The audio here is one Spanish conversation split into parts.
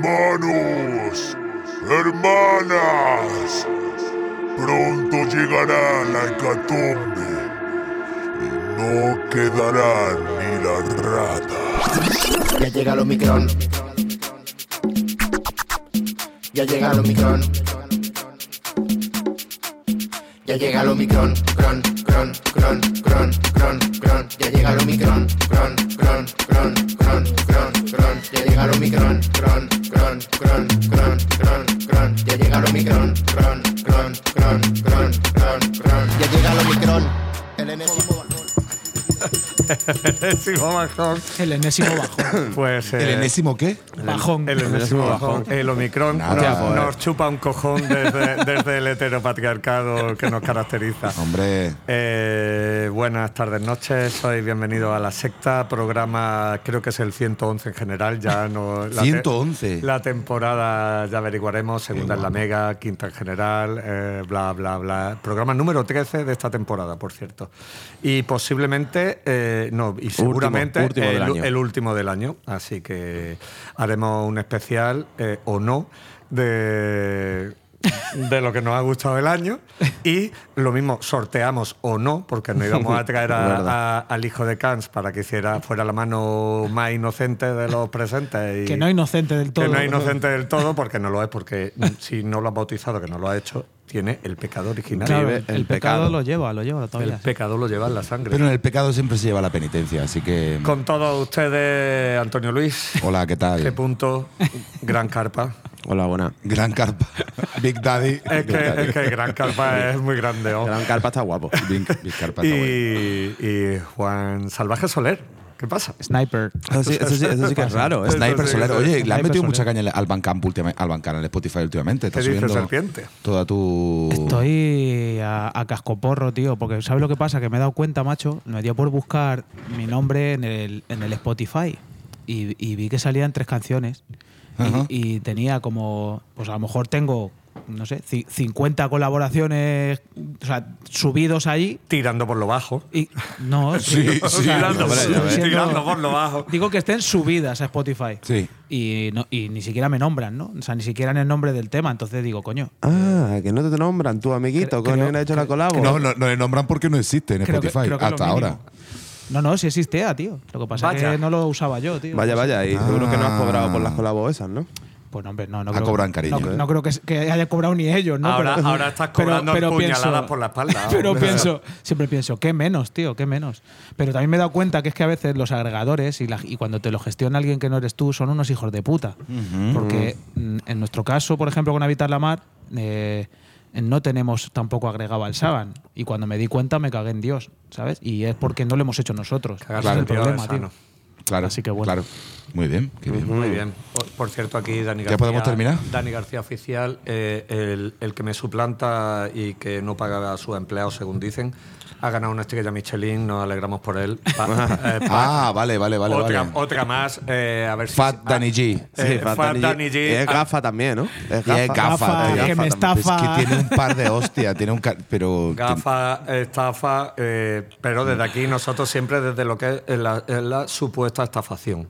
Hermanos, hermanas, pronto llegará la hecatombe y no quedarán ni las ratas. Ya llega el Omicron. Ya llega el Omicron. Ya llega el Omicron, cron, cron, cron, cron, cron, cron. Ya llega el Omicron, cron, cron, cron, cron, cron, cron. Ya llega el Omicron, cron, cron, cron, cron, cron, cron. Ya llega el Omicron, cron, cron, cron, cron, cron, cron. Ya llega el Omicron, el enésimo bajón. enésimo bajón. El enésimo bajón. Pues. ¿El eh, enésimo qué? Bajón. El enésimo bajón. El Omicron Nada, nos, chupa un cojón desde, desde el heteropatriarcado que nos caracteriza. Hombre, Eh, buenas tardes, noches. Soy bienvenido a la secta. Programa, creo que es el 111 en general. Ya no. la te- 111. La temporada ya averiguaremos. Segunda en la Mega, quinta en general, eh, bla, bla, bla. Programa número 13 de esta temporada, por cierto. Y posiblemente, eh, no, y seguramente último el, el último del año. Así que haremos un especial eh, o no de de lo que nos ha gustado el año y lo mismo sorteamos o no porque no íbamos a traer a- al hijo de Kans para que hiciera fuera la mano más inocente de los presentes y Que no inocente del todo. que no es inocente del todo porque no lo es porque si no lo has bautizado que no lo ha hecho tiene el pecado original Claro, el, el pecado, pecado. lo lleva, lo lleva el todavía. pecado lo lleva en la sangre pero en el pecado siempre se lleva la penitencia, así que. con todos ustedes Antonio Luis Hola, ¿qué tal? punto Gran Carpa Hola, buena. Gran carpa. Big Daddy. es que, es que Gran Carpa es muy grande. Gran Carpa está guapo. Big, Big carpa. está bueno. y, y Juan Salvaje Soler. ¿Qué pasa? Sniper. Eso sí, eso sí, eso sí que es raro. ¿eh? Sniper sí, Soler. Oye, le has metido Soler. mucha caña al Bandcamp últimamente, al Bandcamp, al Spotify últimamente. Estás ¿Qué Serpiente? Toda tu. Estoy a, a cascoporro, tío, porque ¿sabes lo que pasa? Que me he dado cuenta, macho, me dio por buscar mi nombre en el, en el Spotify y, y vi que salían tres canciones y- tenía como, pues a lo mejor tengo, no sé, ci- 50 colaboraciones, o sea, subidos ahí Tirando por lo bajo. y no, Sí, o sí, sea, tirando, siendo- por lo bajo. Digo que estén subidas a Spotify. Sí. Y, no, y ni siquiera me nombran, ¿no? O sea, ni siquiera en el nombre del tema. Entonces digo, coño, Ah, que no te nombran, tu amiguito, Cre- con creo- quien ha hecho la colabo. No, no, no le nombran porque no existe en creo que, Spotify que hasta mínimo. No, no, sí existía, tío. Lo que pasa es Vaya. que no lo usaba yo, tío. Vaya, vaya, y seguro que no has cobrado por las Ah. colabos esas, ¿no? Pues no, hombre, no, no Ha creo. cobrado en cariño, No, ¿eh? no creo que, que haya cobrado ni ellos, ¿no? ahora, Pero- ahora estás pero- cobrando pero puñaladas pienso- por la espalda. Pero hombre. pienso, siempre pienso, qué menos, tío, qué menos. Pero también me he dado cuenta que es que a veces los agregadores y, la- y cuando te lo gestiona alguien que no eres tú son unos hijos de puta. Porque mm, en nuestro caso, por ejemplo, con Habitar la Mar, eh, no tenemos tampoco agregado al Saban. Y cuando me di cuenta me cagué en Dios, ¿sabes? Y es porque no lo hemos hecho nosotros. Cagarse Ese es en el problema, tío. Claro. Así que bueno. Claro. Muy bien, qué bien. Muy bien. Por, por cierto, aquí Dani García. ¿Ya podemos terminar? Dani García Oficial, eh, el, el que me suplanta y que no paga a sus empleados, según dicen, ha ganado una estrella Michelin. Nos alegramos por él. Pa- eh, pa- Ah, vale, vale, vale. otra, vale. otra más. eh, a ver si. Fat Danny G. eh, Sí, Fat Fat Danny G. Y es gafa también, ¿no? Es Y es gafa, Gafa, tío. que me Es estafa. que tiene un par de hostias, tiene un pero Gafa, estafa, eh, pero desde aquí nosotros siempre desde lo que es la, es la supuesta estafación.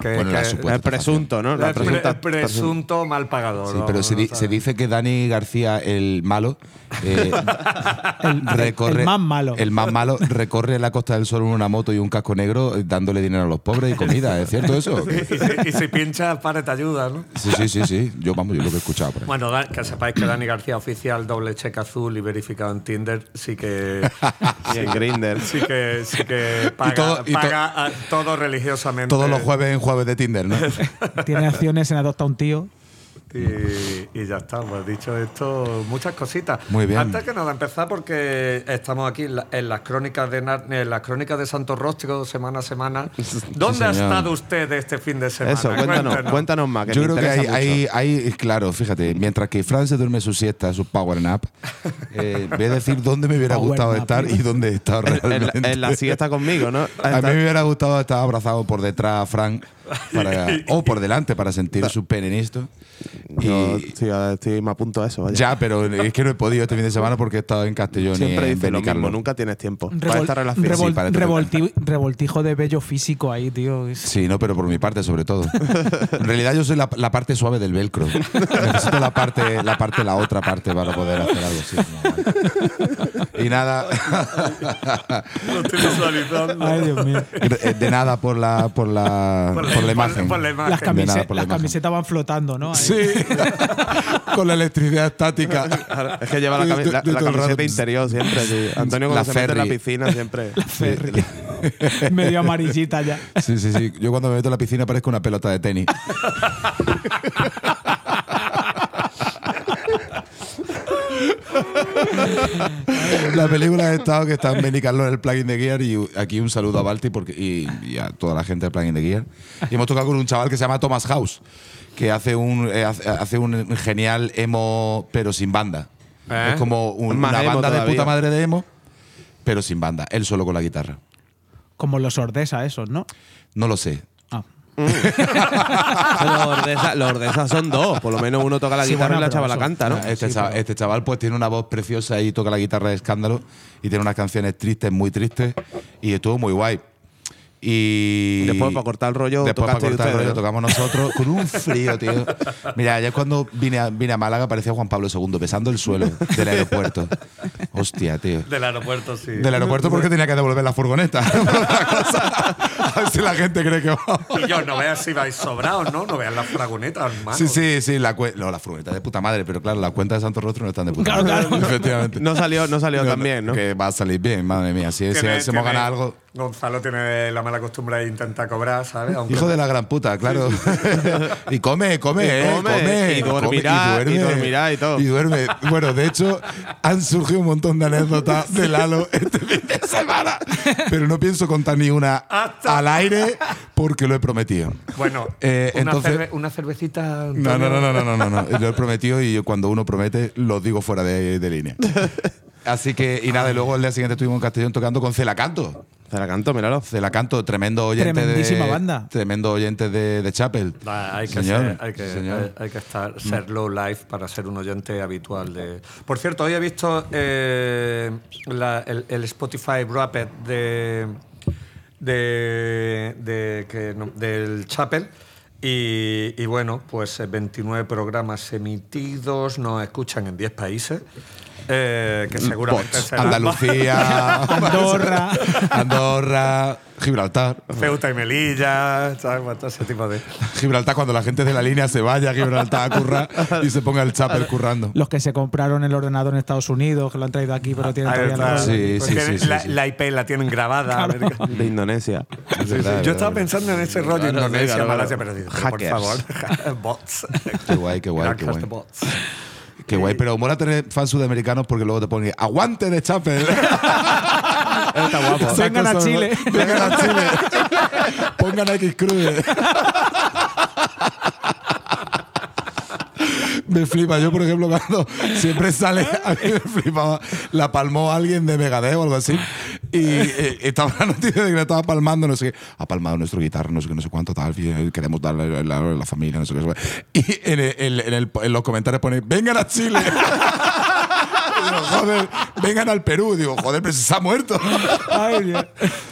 Que- Bueno, la que- supuesta El presunto, ¿no? el pre- presunto mal pagador. Sí, ¿no? pero se, di- dice que Dani García, el malo, eh, recorre, el más malo. El más malo, recorre la Costa del Sol en una moto y un casco negro eh, dándole dinero a los pobres y comida. ¿Es cierto eso? Y si, y si pinchas, para te ayuda, ¿no? Sí, sí, sí, sí. Yo, vamos, yo lo que he escuchado. por. Bueno, que sepáis que Dani García oficial, doble cheque azul y verificado en Tinder, sí que Y en Grindr. sí que sí que paga, todo- y to- paga a- todo religiosamente. Todos los jueves en jueves de Tinder, ¿no? Tiene acciones en Adopta a un tío. Y, y ya está, pues dicho esto, muchas cositas. Muy bien. Antes que nada, empezar porque estamos aquí en, la- en las crónicas de Nar- en las crónicas de Santo Rostro semana a semana. ¿Dónde ha estado usted este fin de semana? Eso, cuéntanos, cuéntanos más. Que Yo creo que hay, hay, hay- claro, fíjate, mientras que Fran se duerme su siesta, su power nap, eh, voy a decir dónde me hubiera gustado estar y dónde he estado En, en la- realmente. en la siesta conmigo, ¿no? A mí me hubiera gustado estar abrazado por detrás a Frank para- o por delante para sentir su pene en esto. Yo Y- estoy, estoy- me apunto a eso. Vaya. Ya, pero es que no he podido este fin de semana porque he estado en Castellón y en dice lo mismo, nunca tienes tiempo para Revol- esta relación. revol- Sí, para revolti- revoltijo de bello físico ahí, tío. Sí, no, pero por mi parte sobre todo. En realidad yo soy la, la parte suave del velcro. Necesito la parte, la parte, la otra parte para poder hacer algo así. No, Y nada, Lo estoy visualizando. Ay, Dios mío. de nada por la, por la, por la imagen. por la imagen. Las, De nada camise- por la las imagen. camisetas van flotando, ¿no? Ahí. Sí, con la electricidad estática. Es que lleva la, cami- De- la- de la camiseta interior siempre. sí. Antonio cuando La se mete en la Ferry. piscina siempre. Ferry. Medio amarillita ya. Sí, sí, sí. Yo cuando me meto en la piscina parezco una pelota de tenis. la película ha estado que está en Benicarló en el plugin de Gear y aquí un saludo a Balti porque, y, y a toda la gente del plugin de Gear. Y hemos tocado con un chaval que se llama Thomas House, que hace un, eh, hace, un genial emo pero sin banda. ¿Eh? Es como un- una banda de puta madre de emo, pero sin banda. Él solo con la guitarra. Como los Ordesa esos, ¿no? No lo sé. Ah. los, Ordesa, los Ordesa son dos. Por lo menos uno toca la Sí, guitarra bueno, y la chavala eso- canta, ¿no? Este, Sí, chaval, pero- este chaval pues tiene una voz preciosa y toca la guitarra de escándalo y tiene unas canciones tristes, muy tristes y estuvo muy guay. Y Después, para cortar el rollo, después para cortar el rollo tocamos nosotros con un frío, tío. Mira, ayer cuando vine a, vine a Málaga parecía Juan Pablo II besando el suelo del aeropuerto. Hostia, tío. Del aeropuerto, sí. Del aeropuerto porque tenía que devolver la furgoneta. A ver si la gente cree que Y yo, no veas si vais sobrados, ¿no? No veas las fragonetas, hermano. Sí, sí, sí, la, no, la furgoneta de puta madre, pero claro, la cuenta de Santo Rostro no están de puta Claro, madre. claro. Efectivamente. No salió, no salió tan bien, ¿no? Que va a salir bien, madre mía. Si, si, hemos ganado algo. Gonzalo tiene la mala costumbre de intentar cobrar, ¿sabes? Aunque Hijo de la gran puta, claro. y come, come, Y eh, come, come. y dormirá, y dormirá y todo. Y duerme. Bueno, de hecho, han surgido un montón de anécdotas de Lalo este fin de semana. Pero no pienso contar ni una Hasta- al aire porque lo he prometido. Bueno, Eh, una, entonces- cerve- una cervecita. No, no, no, no, no, no, no, no. Lo he prometido y yo cuando uno promete lo digo fuera de, de línea. Así que, y nada, y luego el día siguiente estuvimos en Castellón tocando con Celacanto. Te la canto, míralo. Celacanto, tremendo oyente Tremendísima de. banda. Tremendo oyente de, de Chapel. Hay, que Señor, ser- hay, que, señor. hay- hay que estar, ser low life para ser un oyente habitual de. Por cierto, hoy he visto eh, la- el, el Spotify Wrapped de, de, del Chapel. Y, y bueno, pues eh, 29 programas emitidos, nos escuchan en 10 países. Eh, que seguramente Bots. Andalucía, Andorra. Andorra, Gibraltar. Ceuta y Melilla, ¿sabes? Todo ese tipo de. Gibraltar, cuando la gente de la línea se vaya a Gibraltar a currar y se ponga el Chapel currando. Los que se compraron el ordenador en Estados Unidos, que lo han traído aquí, pero tienen Ahí todavía la- Sí, Pues sí, tienen- sí, sí, la, sí. la IP la tienen grabada. De Indonesia. Es verdad, Yo es estaba pensando en ese rollo Indonesia, claro, Malasia, pero digo, por Hackers. favor, bots. Qué guay, qué guay, qué guay. bots. Qué guay, pero mola tener fans sudamericanos porque luego te ponen aguante de Chapel. Está guapo. Vengan a Chile. Vengan a Chile. Pongan a X Cruz. Me flipa, yo por ejemplo cuando siempre sale, a mí me flipaba, la palmó alguien de Megadeth o algo así y eh, estaba la noticia de que le estaba palmando, no sé qué, ha palmado nuestro guitarra, no sé qué, no sé cuánto tal, queremos darle a la, a la familia, no sé qué. Y en, el- en el- en el- en los comentarios pone, vengan a Chile. Y digo, joder, vengan al Perú. Digo, joder, pero se ha muerto. Ay, Dios.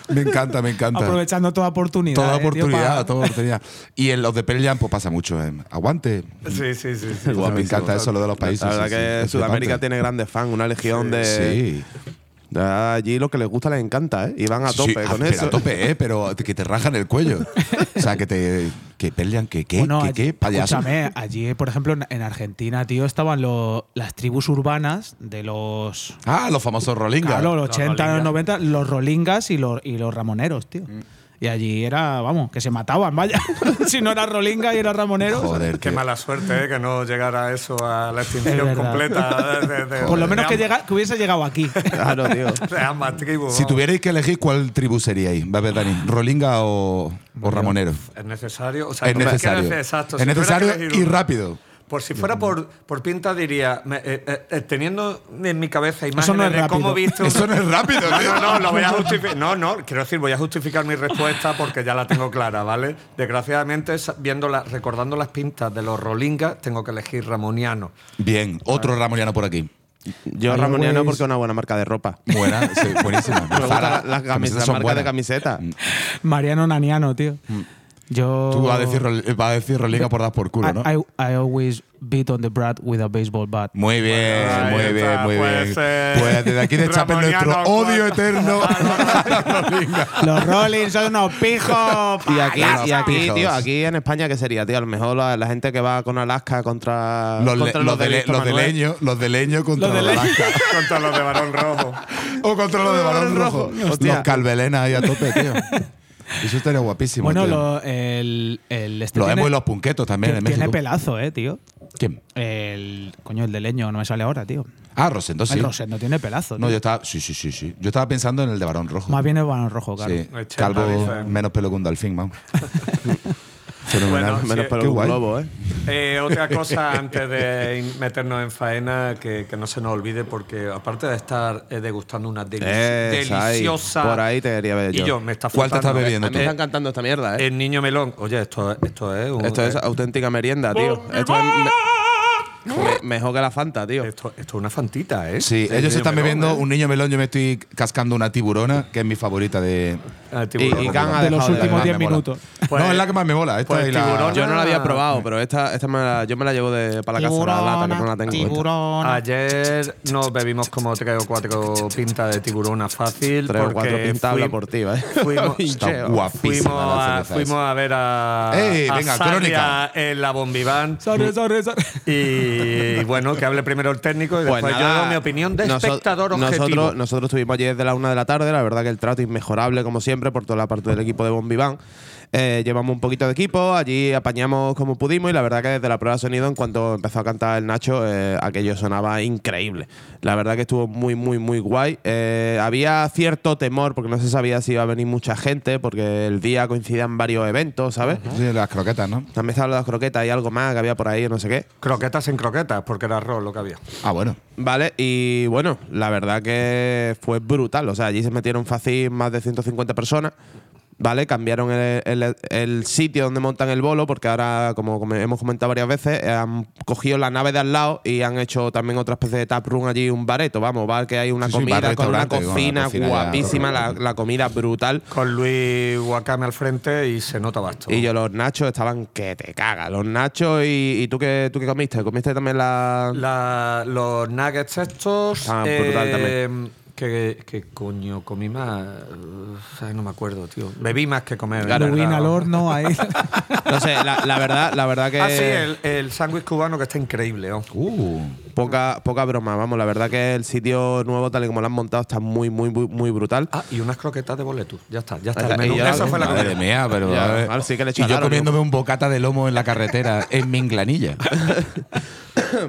Me encanta, me encanta. Aprovechando toda oportunidad. Toda eh, tío, oportunidad, toda oportunidad. Y en los de Pearl Jam pues pasa mucho. eh. Aguante. Sí, sí, sí. sí. Me encanta eso, lo de los países. La verdad sí, que Sudamérica tiene grandes fans, una legión de. Sí. De Allí lo que les gusta les encanta, ¿eh? Y van a tope sí, con pero eso. A tope, ¿eh? Pero que te rajan el cuello. o sea, que te. Que Pearl Jam, que qué, Bueno, que qué, payaso. Escúchame, allí, por ejemplo, en, en Argentina, tío, estaban lo- las tribus urbanas de los. Ah, los famosos Rollinga. Claro, los 80, los rolingas. 90, los rolingas y los, y los ramoneros, tío. Mm. Y allí era, vamos, que se mataban, vaya. si no era rolinga y era ramonero. Joder, Qué mala suerte, ¿eh? Que no llegara eso a la Es extinción completa. de- de- de- Por lo de menos que, ambas- llega, que hubiese llegado aquí. Claro, tío. De ambas tribus. Si tuvierais que elegir, ¿cuál tribu seríais? Va a ver, Dani. ¿Rolinga o, o Ramonero? Es necesario. O sea, Es necesario. es si tuviera que necesario y rápido. Por si fuera por, por pinta, diría, me- eh, eh, eh, teniendo en mi cabeza imágenes es de cómo viste un- Eso no es rápido, No, tío. no, no, lo voy a justificar. No, no, quiero decir, voy a justificar mi respuesta porque ya la tengo clara, ¿vale? Desgraciadamente, viendo la- recordando las pintas de los Rolingas, tengo que elegir Ramoniano. Bien, otro ramoniano por aquí. Yo Ramoniano porque es una buena marca de ropa. Buena, sí, buenísima. Me Zara, las, camisetas son buenas. de camiseta. Mariano Naniano, tío. Yo. Tú vas a decir, Rol- vas a decir Roliga por dar por culo, ¿no? I, I, I always beat on the brat with a baseball bat. Muy bien, Ahí muy bien, está, muy bien. ser. Pues desde aquí de Chape nuestro odio eterno. Los Rollins son unos pijos. Y aquí, y aquí, pijos. tío, aquí en España, ¿qué sería, tío? A lo mejor la, la gente que va con Alaska contra Los, contra los, de, los de leño, los de leño contra Los de los de leño. Alaska. Contra los de Barón Rojo. O contra los de Barón Rojo. Hostia. Los calvelenas ahí a tope, tío. Eso estaría guapísimo. Bueno, tío. lo- el, el este Los tiene, emos y los punquetos también tiene- en tiene México. pelazo, eh, tío. ¿Quién? El coño, el de leño, no me sale ahora, tío. Ah, Rosendo, sí. El Rosendo tiene pelazo. No, tío. yo estaba. Sí, sí, sí, sí. Yo estaba pensando en el de Barón Rojo. Más bien el balón rojo, claro. Sí. Calvo, dice. menos pelo que un delfín, vamos. Fenomenal. Bueno, Menos Sí, que un guay. globo, ¿eh? Eh, otra cosa antes de meternos en faena que, que no se nos olvide, porque aparte de estar eh, degustando una deli- Esa ahí, deliciosa. por ahí te quería ver Y yo. yo, me está ¿Cuál te estás flotando. bebiendo A mí tú? me está encantando esta mierda, ¿eh? El niño melón. Oye, esto, esto es un. Esto es eh, auténtica merienda, tío. Esto es me- me- mejor que la Fanta, tío. esto, esto es una fantita, ¿eh? Sí, El ellos niño están melón, bebiendo ¿eh? un niño melón. Yo me estoy cascando una tiburona, que es mi favorita de. Ah, Y, tiburón. y Can ha De los dejado de últimos más 10 me mola. minutos. Pues- no, es la que más me mola. Esta pues y la. tiburón- Yo no la había probado, pero esta, esta me la- yo me la llevo de, para la casa, la lata, que no la tengo. tiburona. Ayer nos bebimos como tres o cuatro pintas de tiburona fácil. Tres o porque cuatro pintas habla fuim- por ti, ¿eh? Fuimos, Está guapísima fuimos, la a, cerveza fuimos esa. a ver a, Ey, a venga, Sarria crónica. en la Bombiván. Sorry, sorry, sorry. Y bueno, que hable primero el técnico y Pues después yo nada, doy mi opinión de noso- espectador objetivo. Nosotros, nosotros estuvimos allí desde la una de la tarde, la verdad que el trato inmejorable como siempre por toda la parte del equipo de Bombiván. Eh, llevamos un poquito de equipo, allí apañamos como pudimos y la verdad que desde la prueba de sonido, en cuanto empezó a cantar el Nacho, eh, aquello sonaba increíble. La verdad que estuvo muy, muy, muy guay. Eh, había cierto temor porque no se sabía si iba a venir mucha gente, porque el día coincidían varios eventos, ¿sabes? Sí, las croquetas, ¿no? También estaban las croquetas y algo más que había por ahí, no sé qué. Croquetas en croquetas, porque era arroz lo que había. Ah, bueno. Vale, y bueno, la verdad que fue brutal. O sea, allí se metieron fácil más de 150 personas. ¿Vale? Cambiaron el, el- el sitio donde montan el bolo, porque ahora, como, hemos comentado varias veces, eh, han cogido la nave de al lado y han hecho también otra especie de tap room allí, un bareto, vamos, bar que hay una Sí, sí, comida bar con una con cocina, ya- guapísima, la, la comida brutal. Con Luis Wakame al frente y se nota basto. Y yo, los nachos estaban que te cagas. Los nachos y, y tú qué tú qué comiste? ¿Comiste también la, La- los nuggets estos. Ah, brutal eh, Que, que coño, comí más. No me acuerdo, tío. Bebí más que comer. Claro, al horno ahí. No la, la verdad, la verdad que Ah, sí, el, el sándwich cubano que está increíble. oh. Uh. Poca, poca broma, vamos, la verdad que el sitio nuevo, tal y como lo han montado, está muy, muy, muy, muy brutal. Ah, y unas croquetas de boletus. Ya está, ya está. El menú. ya- Eso fue la Madre comida. mía, pero. Ya, a ver. ahora sí que le y yo comiéndome un bocata de lomo en la carretera en Minglanilla.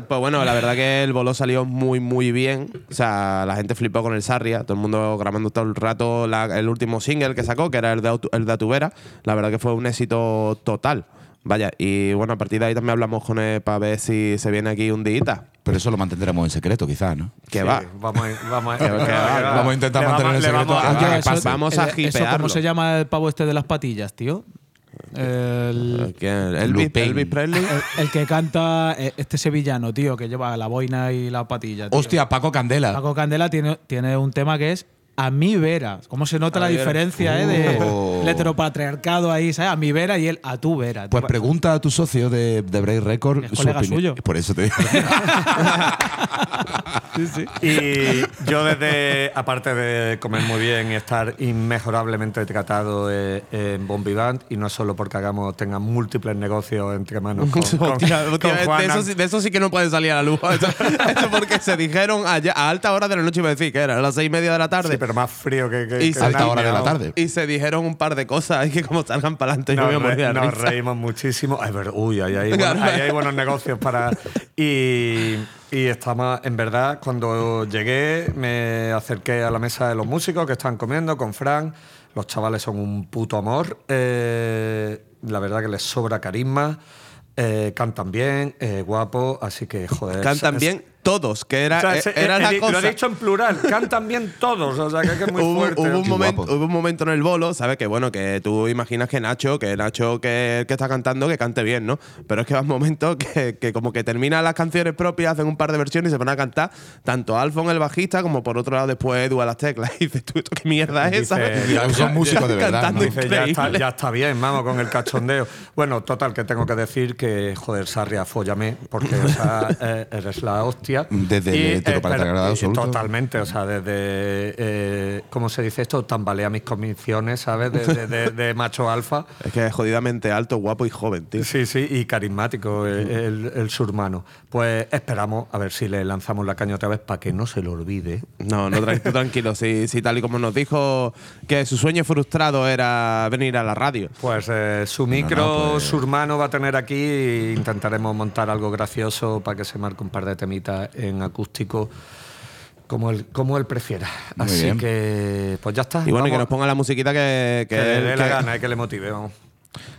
Pues bueno, la verdad que el bolo salió muy, muy bien. O sea, la gente flipó con el Sarria, todo el mundo grabando todo el rato la- el último single que sacó, que era el de, el de Atubera. La verdad que fue un éxito total. Vaya, y bueno, a partir de ahí también hablamos con él para ver si se viene aquí un día. Pero eso lo mantendremos en secreto, quizás, ¿no? Que Sí, va. Vamos a, vamos a, Que va, que va. Vamos a intentar mantener el le secreto. vamos a- Ah, Oye, ¿qué eso-? Vamos a ¿Eso hipearlo. cómo se llama el pavo este de las patillas, tío? El, ¿Quién? Elvis, Lupin. Elvis Presley. el- el que canta eh, este sevillano, tío, que lleva la boina y la patilla. tío. Hostia, Paco Candela. Paco Candela tiene, tiene un tema que es a mi vera. ¿Cómo se nota A la diferencia eh, de Oh. el heteropatriarcado ahí, ¿sabes? A mi vera y él a tu vera. Pues pregunta a tu socio de, de Brave Record. Es colega opinión. suyo. Por eso te digo. Y yo desde, aparte de comer muy bien y estar inmejorablemente tratado eh, en Bombivant, y no solo porque hagamos, tengan múltiples negocios entre manos con, de, eso, sí- de eso sí que no puede salir a la luz. Eso, eso porque se dijeron allá- a alta hora de la noche, iba a decir que era a las seis y media de la tarde. Sí, pero más frío que... que- Y que alta la hora de la tarde. Y se dijeron un par de cosas y que como salgan para adelante yo me Nos, voy a morir nos risa. reímos muchísimo. Ay, pero, uy, ahí hay, Claro. buenos, ahí hay buenos negocios para. Y, y estamos, en verdad, cuando llegué, me acerqué a la mesa de los músicos que estaban comiendo con Fran. Los chavales son un puto amor. Eh, la verdad que les sobra carisma. eh, cantan bien, eh, guapo, así que, joder. Cantan es- bien todos, que era, o sea, eh, era he- la cosa. Lo he dicho en plural, cantan bien todos, o sea, que, que es muy hubo, fuerte. hubo un momento, hubo un momento en el bolo, ¿sabes? Que bueno, que tú imaginas que Nacho, que Nacho que, que está cantando, que cante bien, ¿no? Pero es que va un momento que, que como que termina las canciones propias, hacen un par de versiones y se van a cantar tanto Alfon el bajista como por otro lado después Edu a las teclas. Y dices, tú, ¿esto qué mierda es esa? Dice, son músicos de verdad, Cantando ¿no? Dice, ya, está, increíble. ya está bien, vamos, con el cachondeo. Bueno, total, que tengo que decir que, joder, Sarria, fóllame, porque o sea, eh, eres la hostia. Desde el eléctrico para pero- el absoluto. Totalmente, o sea, desde, eh, ¿cómo se dice esto? Tambalea mis convicciones, ¿sabes? De, de- de- de macho alfa. Es que es jodidamente alto, guapo y joven, tío. Sí, sí, y carismático el, el, el surmano. Pues esperamos a ver si le lanzamos la caña otra vez para que no se lo olvide. No, no, tú tranquilo. Si, si tal y como nos dijo que su sueño frustrado era venir a la radio. Pues eh, su micro no, pues- surmano va a tener aquí e intentaremos montar algo gracioso para que se marque un par de temitas en acústico como él, como él prefiera. Muy Así bien. que, pues ya está. Y bueno, y que nos ponga la musiquita que. que que- le dé la que- gana, eh, que le motive. Vamos.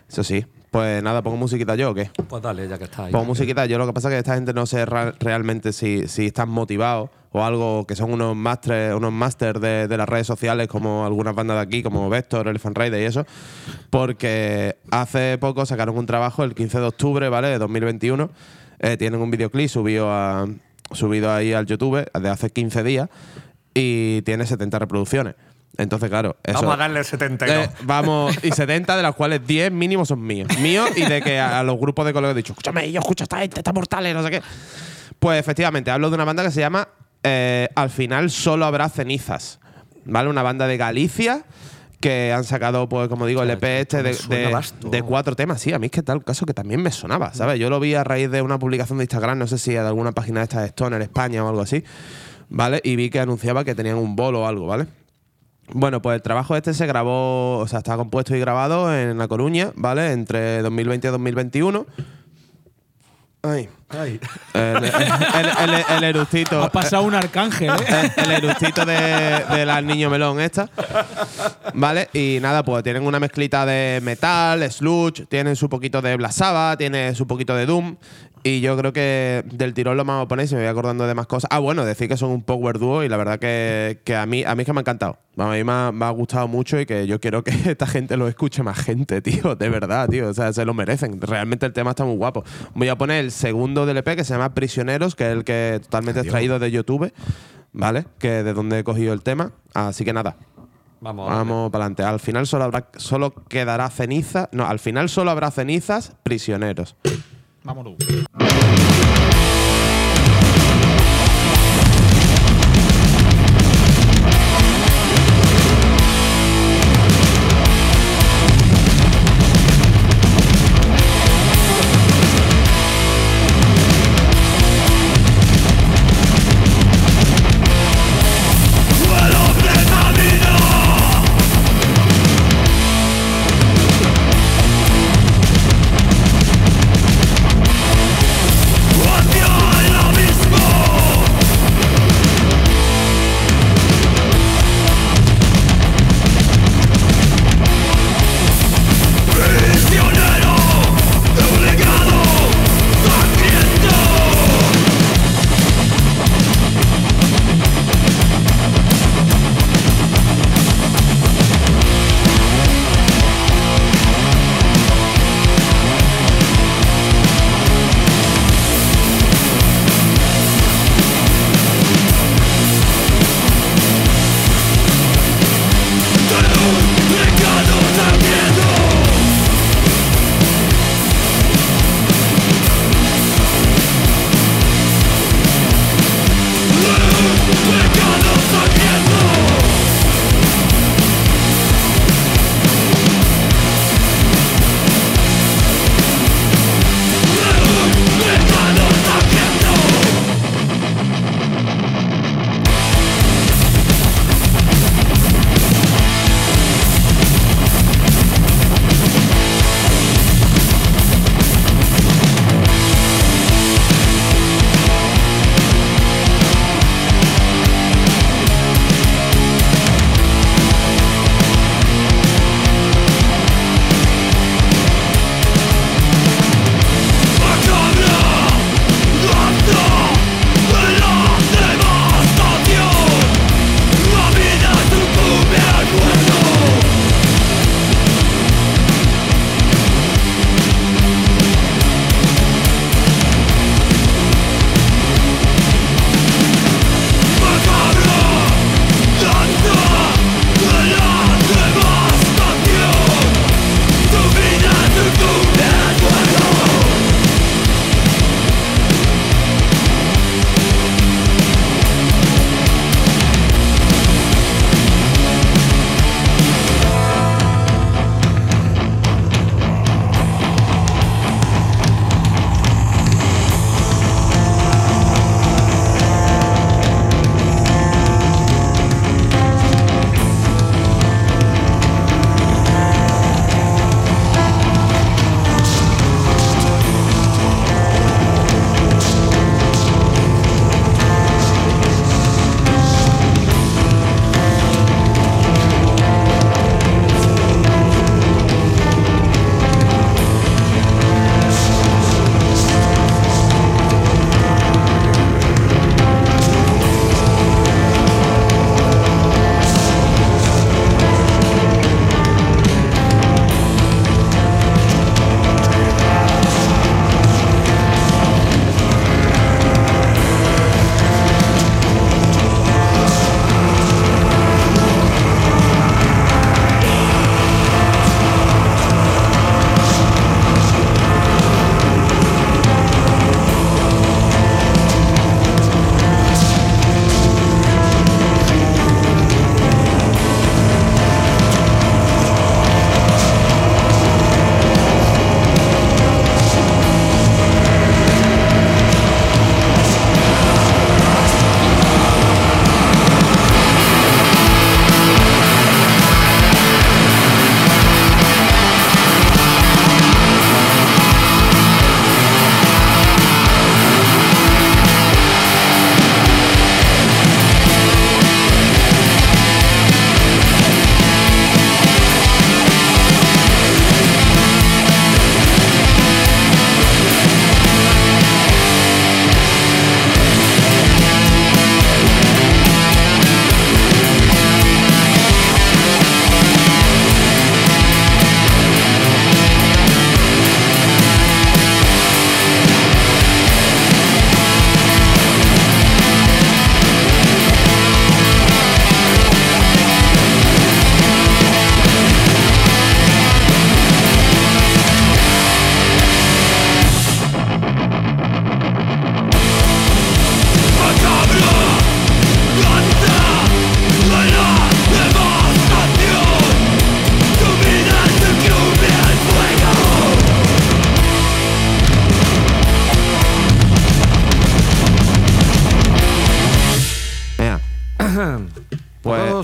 Eso sí. Pues nada, pongo musiquita yo o qué. Pues dale, ya que está ahí. Pongo musiquita yo. Lo que pasa es que esta gente no sé realmente si, si están motivados o algo que son unos másteres unos máster de, de las redes sociales como algunas bandas de aquí, como Vector, Elephant Rider y eso. Porque hace poco sacaron un trabajo el 15 de octubre, ¿vale? De 2021. Eh, tienen un videoclip subido, a, subido ahí al YouTube de hace 15 días y tiene 70 reproducciones. Entonces, claro, eso, Vamos a darle 72. eh, vamos, y 70 de las cuales 10 mínimo son míos. Míos y de que a, a los grupos de colegas he dicho, escúchame, yo escucho a esta gente, está mortales, no sé qué. Pues efectivamente, hablo de una banda que se llama eh, Al final solo habrá cenizas. ¿Vale? Una banda de Galicia que han sacado, pues, como digo, el EP este de, cuatro temas. Sí, a mí es que tal caso que también me sonaba, ¿sabes? Yo lo vi a raíz de una publicación de Instagram, no sé si de alguna página de esta de Stoner España o algo así, ¿vale? Y vi que anunciaba que tenían un bolo o algo, ¿vale? Bueno, pues el trabajo este se grabó, o sea, está compuesto y grabado en La Coruña, ¿vale? Entre 2020 y 2021. Ay. Ay. El, el, el- el eructito. Ha pasado un arcángel, ¿eh? El, el eructito de, de la niño melón esta. ¿Vale? Y nada, pues tienen una mezclita de metal, sludge, tienen su poquito de Black Sabbath, tiene su poquito de Doom. Y yo creo que del tirón lo vamos a poner y me voy acordando de más cosas. Ah, bueno, decir que son un power duo y la verdad que, que a, mí, a mí es que me ha encantado. A mí me ha, me ha gustado mucho y que yo quiero que esta gente lo escuche más gente, tío. De verdad, tío. O sea, se lo merecen. Realmente el tema está muy guapo. Voy a poner el segundo del EP que se llama Prisioneros, que es el que totalmente extraído de YouTube, ¿vale? Que de donde he cogido el tema. Así que nada, Vamos. Vamos para adelante. Al final solo habrá, solo quedará ceniza. No, al final solo habrá cenizas prisioneros. Vámonos.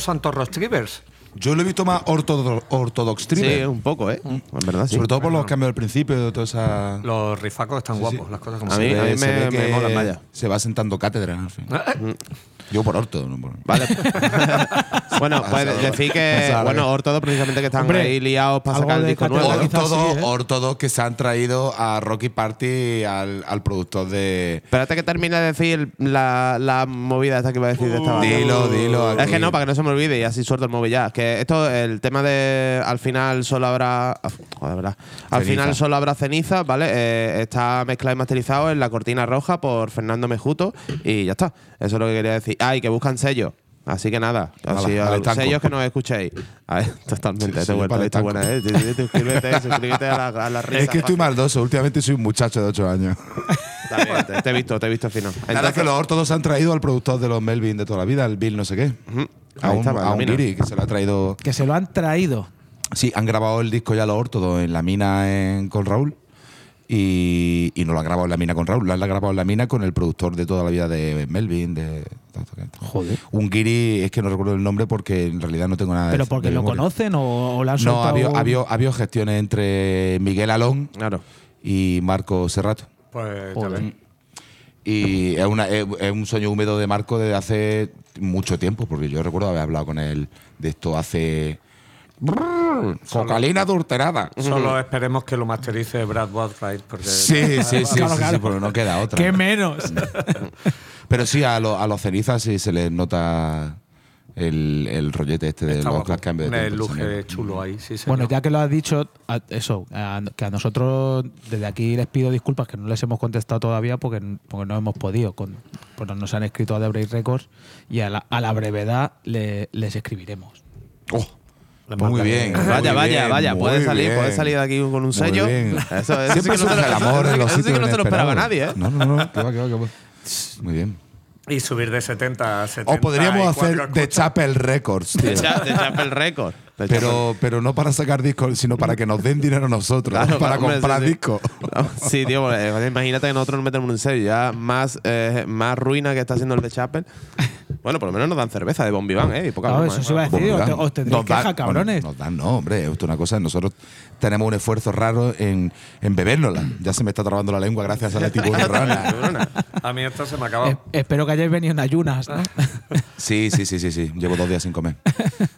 Santos Rostrivers? Yo lo he visto más ortodo- ortodox Sí, Triver. un poco, ¿eh? En verdad, sí. Sobre todo por los cambios del principio de toda esa. Los rifacos están guapos, las cosas como A mí- Se ve- se me- ve me que mola, vaya. Se va sentando cátedra al fin. Yo por orto. no por- Vale. bueno, pues decir que, bueno, Ortodo precisamente que están Hombre, ahí liados para sacar el disco nuevo. Ortodo, sí, ¿eh? ortodo que se han traído a Rocky Party al, al productor de. Espérate que termine de decir la, la movida esta que iba a decir de esta banda. Dilo, dilo. Es aquí. que no, para que no se me olvide y así suelto el móvil ya. Que esto, el tema de al final solo habrá. Joder, ¿verdad? Al Ceniza. final solo habrá ceniza, ¿vale? Eh, está mezclado y masterizado en la cortina roja por Fernando Mejuto y ya está. Eso es lo que quería decir. Ah, y que buscan sellos. Así que nada, estanco. sellos que nos escuchéis. A ver, totalmente, Sí, te vuelta, está buena, ¿eh? Suscríbete, suscríbete a la, a la risa. Es que estoy maldoso. Últimamente soy un muchacho de 8 años. Te, te he visto, te he visto fino. Nada, Entonces, que los ortodos han traído al productor de los Melvin de toda la vida, el Bill no sé qué. A un, a un que se lo ha traído. Que se lo han traído. Sí, han grabado el disco ya los ortodos en la mina en- con Raúl. Y, y no lo han grabado en la mina con Raúl, lo han grabado en la mina con el productor de toda la vida de Melvin. De, Joder. Un guiri, es que no recuerdo el nombre porque en realidad no tengo nada de ¿Pero porque de lo memoria. conocen o, o lo han No, soltado? ha habido, ha habido- ha habido gestiones entre Miguel Alón claro. y Marco Serrato. Pues ves. Y es, una, es, es un sueño húmedo de Marco desde hace mucho tiempo, porque yo recuerdo haber hablado con él de esto hace. Focalina adulterada. Solo esperemos que lo masterice Brad Watright. Porque Sí, sí, sí, Claro, sí, claro. sí, pero no queda otra. ¿Qué menos? Pero sí, a, lo- a los cenizas sí se les nota el, el rollete este de Está los, guapo. los cambios de Un tiempo, luje chulo ahí, sí, señor. Bueno, ya que lo has dicho, a- eso, a- que a nosotros desde aquí les pido disculpas que no les hemos contestado todavía porque, porque no hemos podido. Con, pues nos han escrito a The Break Records y a la, a la brevedad le- les escribiremos. Oh, Le muy bien. Vaya, muy vaya, bien, vaya. muy Puedes salir, bien. puedes salir de aquí con un sello. Eso, eso sí Siempre que no te surge lo- el amor en los eso sí que sitios no te lo esperaba nadie, ¿eh? No, no, no. que va, que va, que va. Muy bien. Y subir de 70 a 70. O podríamos hacer The. Chapel Records, tío. De Chapel Record. Pero, pero no para sacar discos, sino para que nos den dinero a nosotros, Claro, para hombre, comprar sí, sí. discos. No, Sí, tío, eh, imagínate que nosotros nos metemos en un sello ya más, eh, más ruina que está haciendo el de Chapel. Bueno, por lo menos nos dan cerveza de Bon Vivant, ¿eh? Y poca Claro, broma, eso ¿eh? se iba a decir, os, te- os tendréis queja, bueno, cabrones. nos dan, no, hombre, esto es una cosa. Nosotros tenemos un esfuerzo raro en, en bebérnosla. Ya se me está trabando la lengua gracias a la tiburona. A mí esto se me ha acabado. Eh, espero que hayáis venido en ayunas. ¿no? Sí, sí, sí, sí, sí. Llevo dos días sin comer.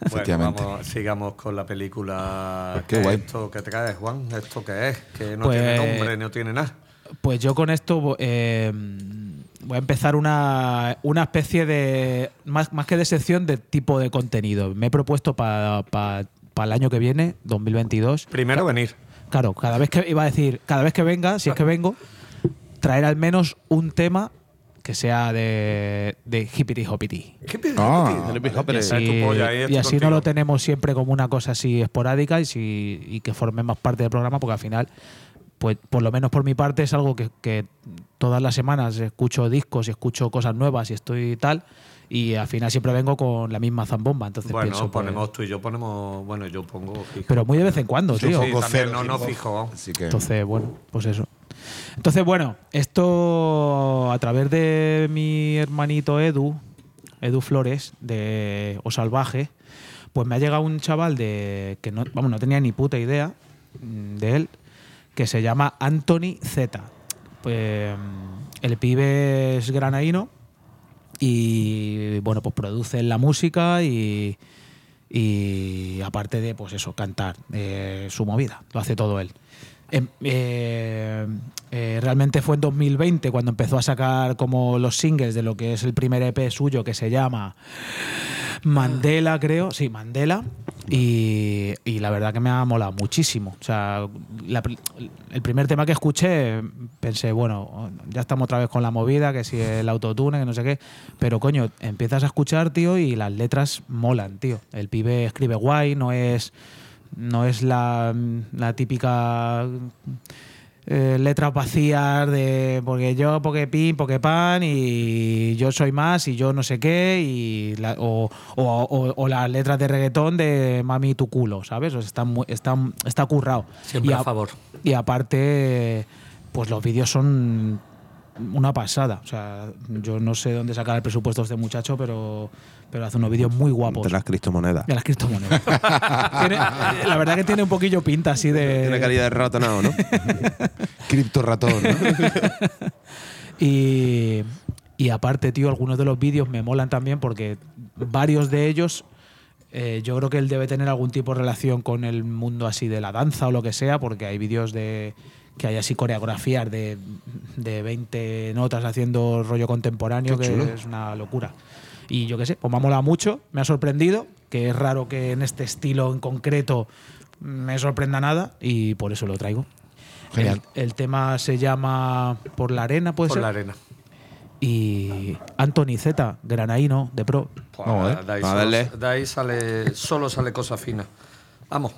Bueno, Efectivamente. vamos, sigamos con la película. Qué ¿Qué guay. Esto que te caes, Juan. ¿Esto qué es? Que no Pues- tiene nombre, no tiene nada. Pues yo con esto eh, voy a empezar una, una especie de, más, más que de sección, de tipo de contenido. Me he propuesto para el año que viene, 2022. Primero venir. Claro, cada vez que iba a decir, cada vez que venga, si es que vengo, traer al menos un tema que sea de, de hippity hoppity. Ah. Y así- y así no lo tenemos siempre como una cosa así esporádica y, si, y que forme más parte del programa, porque al final, pues por lo menos por mi parte, es algo que, que todas las semanas escucho discos y escucho cosas nuevas y estoy tal. Y al final siempre vengo con la misma zambomba. Entonces Bueno, pienso, pues, ponemos tú y yo ponemos. Bueno, yo pongo fijo. pero muy de vez en cuando, Yo tío. sí, también, cero, no, no fijo. Así que. Entonces, bueno, pues eso. Entonces, bueno, esto a través de mi hermanito Edu, Edu Flores, de O Salvaje, pues me ha llegado un chaval de que no, vamos, no tenía ni puta idea mm, de él, que se llama Anthony Z. Pues mm, el pibe es granaíno y bueno, pues produce la música y, y aparte de pues eso, cantar eh, su movida, lo hace todo él. Em, eh, eh, realmente fue en 2020 cuando empezó a sacar como los singles de lo que es el primer EP suyo que se llama Mandela, creo, sí, Mandela. Y, la verdad que me ha molado muchísimo. O sea, el primer tema que escuché pensé, bueno, ya estamos otra vez con la movida, que si el autotune, que no sé qué. Pero coño, empiezas a escuchar, tío, y las letras molan, tío. El pibe escribe guay, no es, no es la típica eh, letras vacías de porque yo, porque pin, porque pan y yo soy más y yo no sé qué y la- o, o- o- o las letras de reggaetón de mami tu culo, ¿sabes? O sea, está, muy- está, está currado. Siempre y a favor. Y aparte, pues los vídeos son una pasada. O sea, yo no sé dónde sacar el presupuesto este muchacho, pero, pero hace unos vídeos muy guapos. De las criptomonedas. De las criptomonedas. Tiene- la verdad que tiene un poquillo pinta así de. Tiene calidad de ratonado, ¿no? Cripto ratón. ¿no? Y, y aparte, tío, algunos de los vídeos me molan también porque varios de ellos, eh, yo creo que él debe tener algún tipo de relación con el mundo así de la danza o lo que sea, porque hay vídeos de que hay así coreografías de, de 20 notas haciendo rollo contemporáneo, Qué que chulo. es una locura. Y yo qué sé, pues me ha molado mucho, me ha sorprendido, que es raro que en este estilo en concreto me sorprenda nada y por eso lo traigo. Genial. El, el tema se llama Por la arena, puede Por ser. la arena. Y Anthony Z, granaíno de pro. Vamos a ver. de, ahí solo, de ahí sale, solo sale cosa fina. Vamos.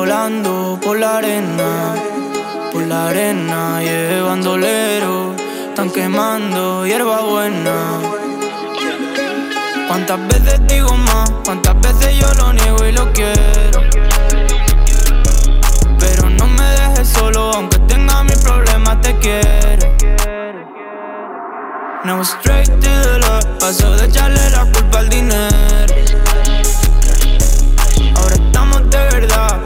Volando por la arena, por la arena, llevando bandolero, están quemando hierba buena. ¿Cuántas veces digo más? ¿Cuántas veces yo lo niego y lo quiero? Pero no me dejes solo, aunque tenga mis problemas, te quiero. Now straight to the love, paso de echarle la culpa al dinero. Ahora estamos de verdad,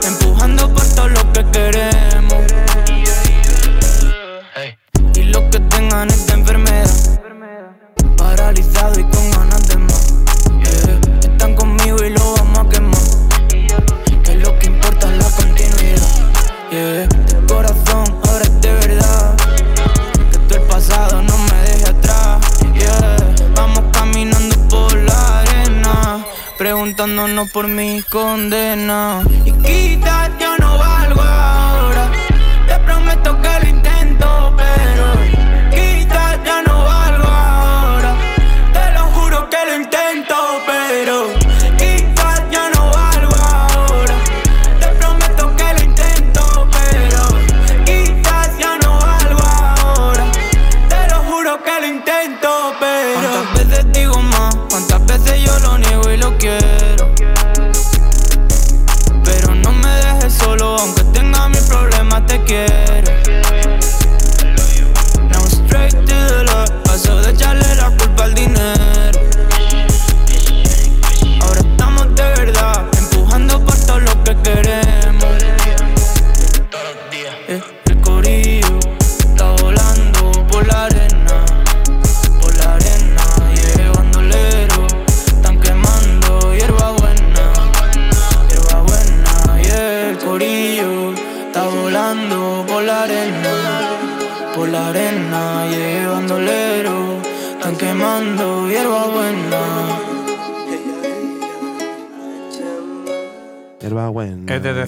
por todo lo que queremos. Y los que tengan esta enfermedad, paralizado y con ganas de más. Yeah. Están conmigo y lo vamos a quemar. Que lo que importa es la continuidad. Yeah. Corazón ahora es de verdad. Que todo el pasado no me deje atrás. Yeah. Vamos caminando por la arena. Preguntándonos por mi condena. Y quizás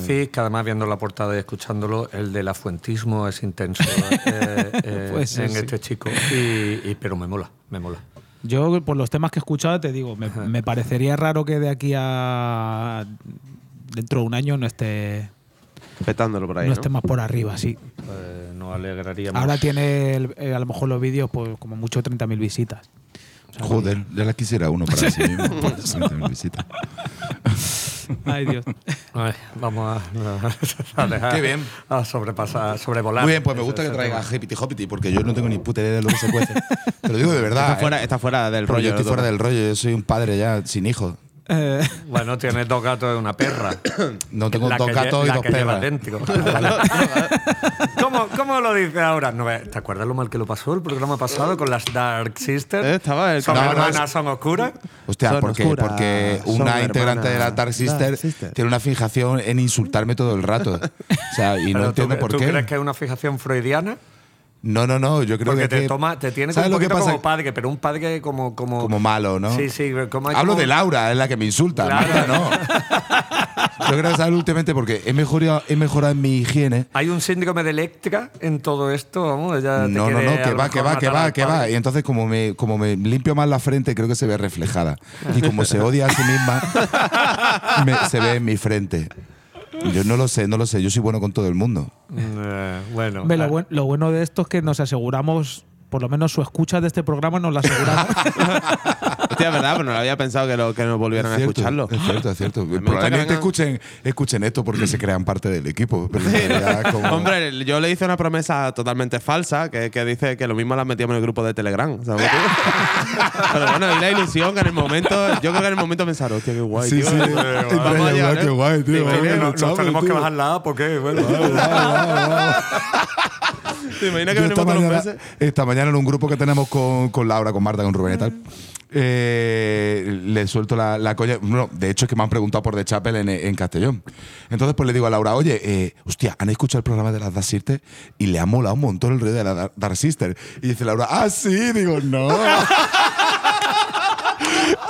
decir que además viendo la portada y escuchándolo, el del afuentismo es intenso eh, eh, Puede ser, en sí. este chico. Y, y- pero me mola, me mola. Yo, por los temas que he escuchado, te digo, me, me parecería raro que de aquí a dentro de un año no esté, Petándolo por ahí, no ¿no? esté más por arriba, sí. Eh, nos alegraríamos. Ahora tiene el- eh, a lo mejor los vídeos, pues como mucho 30.000 visitas. Joder, ya la quisiera uno para sí mismo. por 30.000 visitas. Ay, Dios. Ay, vamos a, a dejar Qué bien. a sobrepasar, sobrevolar. Muy bien, pues me gusta que traiga. Hippity Hoppity, porque yo no tengo ni puta idea de lo que se cuece. Te lo digo de verdad. Está fuera, ¿eh? está fuera del rollo. yo estoy fuera del rollo, yo soy un padre ya sin hijos. Eh, Bueno, tienes dos gatos y una perra. No tengo La dos gatos y la dos perras. ¿Cómo, ¿Cómo lo dice ahora? No, ve- ¿Te acuerdas lo mal que lo pasó el programa pasado con las Dark Sisters? Eh, estaba el ¿Son No, hermanas, es- son oscuras? Hostia, Son porque, oscuras, porque son una integrante de la hermanas. Dark Sister, Dark Sister. tiene una fijación en insultarme todo el rato. O sea, y no Pero entiendo ¿tú, por ¿Tú qué. crees que es una fijación freudiana? No, no, no, yo creo Porque que. te que- toma, te tiene ¿Sabes como un lo que poquito como padre, pero un padre como como, Como malo, ¿no? Sí, sí, como Hablo como- de Laura, es la que me insulta. Marta, no. Yo creo que sabes últimamente porque he mejorado, he mejorado en mi higiene. Hay un síndrome de Electra en todo esto, vamos, te No, no, no, que va, que va, que va, que va. Y entonces, como me, como me limpio más la frente, creo que se ve reflejada. Y como se odia a sí misma, me- se ve en mi frente. Yo no lo sé, no lo sé. Yo soy bueno con todo el mundo. Eh, bueno. lo, ah, buen- lo bueno de esto es que nos aseguramos por lo menos su escucha de este programa nos la aseguramos. Hostia, es verdad, pero no lo había pensado que, lo, que nos volvieran a Es cierto, escucharlo. Es cierto, es cierto. Probablemente escuchen, escuchen esto porque se crean parte del equipo. Pero realidad como- Hombre, yo le hice una promesa totalmente falsa que, que dice que lo mismo la metíamos en el grupo de Telegram. ¿sabes? Pero bueno, y la ilusión que en el momento, yo creo que en el momento pensaron, hostia, qué guay. Sí, tío, sí. vamos Vaya, allá, guay, ¿eh? qué guay, tío. Sí, Vamos, nos tenemos que bajar la A porque, bueno, ¿Te imaginas que venimos esta todos los mañana, meses? esta mañana en un grupo que tenemos con, con Laura, con Marta, con Rubén y tal, eh, le suelto la, la coña. No, de hecho, es que me han preguntado por The Chapel en, en Castellón. Entonces, pues le digo a Laura, oye, eh, hostia, ¿han escuchado el programa de las Dark Sisters? Y le ha molado un montón el rollo de la Dark Sister. Y dice Laura, ah, sí. Digo, no.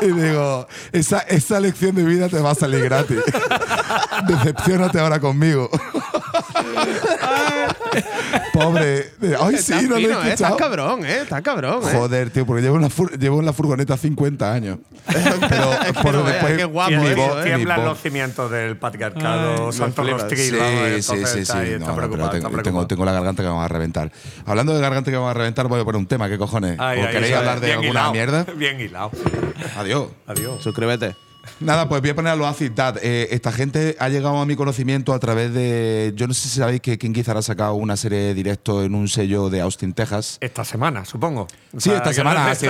Y digo, esa, esa lección de vida te va a salir gratis. Decepcionate ahora conmigo. Pobre. Ay, sí, no lo he ¿eh? Estás cabrón, ¿eh? Estás cabrón, ¿eh? Joder, tío, porque llevo en la, fur- llevo en la furgoneta 50 años. Pero por después qué guapo mi eso, voz- ¿eh? tiemblan los cimientos del patriarcado, santo flipas. rostril, vamos, Sí, sí, sí, sí. tengo, tengo, preocupado. tengo la garganta que me va a reventar. Hablando de garganta que me va a reventar, voy a poner un tema. ¿Qué cojones? Ay, ¿O ay, queréis hablar de alguna mierda? Bien hilado. Adiós. Adiós. Suscríbete. Nada, pues voy a poner a los Acid Dad. Eh, esta gente ha llegado a mi conocimiento a través de. Yo no sé si sabéis que King Gizzard ha sacado una serie de directos en un sello de Austin, Texas. Esta semana, supongo. Sí, esta semana Hace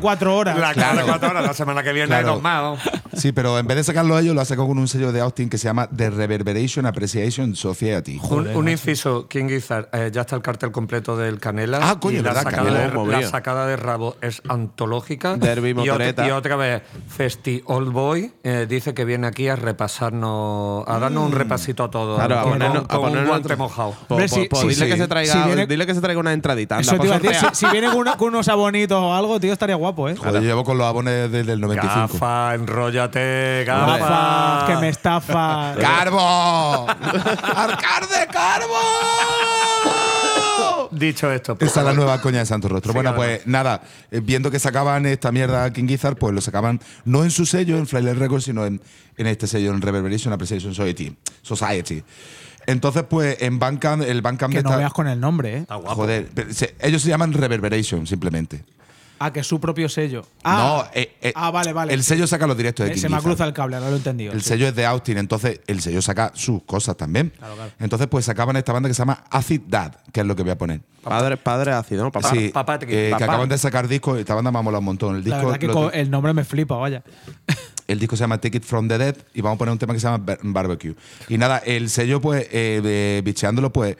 cuatro horas. La, Claro. cuatro horas. La semana que viene Claro. hay dos más. Sí, pero en vez de sacarlo ellos, lo ha sacado con un sello de Austin que se llama The Reverberation Appreciation Society. Un, un inciso, King Gizzard, eh, ya está el cartel completo del Canela. Ah, coño, y la verdad, sacada, Canela. de, la sacada de rabo es antológica. Derby, y, otra, y otra vez, Festi Old Boy eh, dice que viene aquí a repasarnos, a darnos un repasito a todo. Claro, a con, ponernos, con- a con un ponernos guante mojado. Po- Hombre, po- sí, po- sí, dile sí. que se traiga, Si viene- dile que se traiga una entradita. anda, Eso te pa' iba a decir, si, sortear. si viene con, una- con unos abonitos o algo, tío, estaría guapo, ¿eh? Joder, yo llevo con los abones desde el 95. Gafa, enróllate, Gafa, gafa. que me estafa. ¡Carbo! ¡Arcar de Carbo! Dicho esto, por Esa es la nueva coña de Santo Rostro. Sí, bueno, claro. pues nada, eh, viendo que sacaban esta mierda King Gizzard, pues lo sacaban no en su sello, en Flyer Records, sino en, en este sello, en Reverberation Appreciation Society. Society. Entonces, pues en Bandcamp, el Bandcamp Que de no esta- veas con el nombre, ¿eh? Está guapo. Joder, se- ellos se llaman Reverberation, simplemente. Ah, que es su propio sello. Ah, no, eh, eh, ah vale, vale. El sello saca los directos de Eh, King Se me ha Gizzard. cruzado el cable, ahora lo he entendido. El sí. sello es de Austin, entonces el sello saca sus cosas también. Entonces, pues sacaban esta banda que se llama Acid Dad, que es lo que voy a poner. Padre, padre ácido, ¿no? Papá. sí, papá, te- eh, que acaban de sacar disco. Esta banda me ha molado un montón. El La disco, que lo el nombre me flipa, vaya. el disco se llama Take It From The Dead y vamos a poner un tema que se llama Bar- Barbecue. Y nada, el sello, pues, eh, bicheándolo, pues,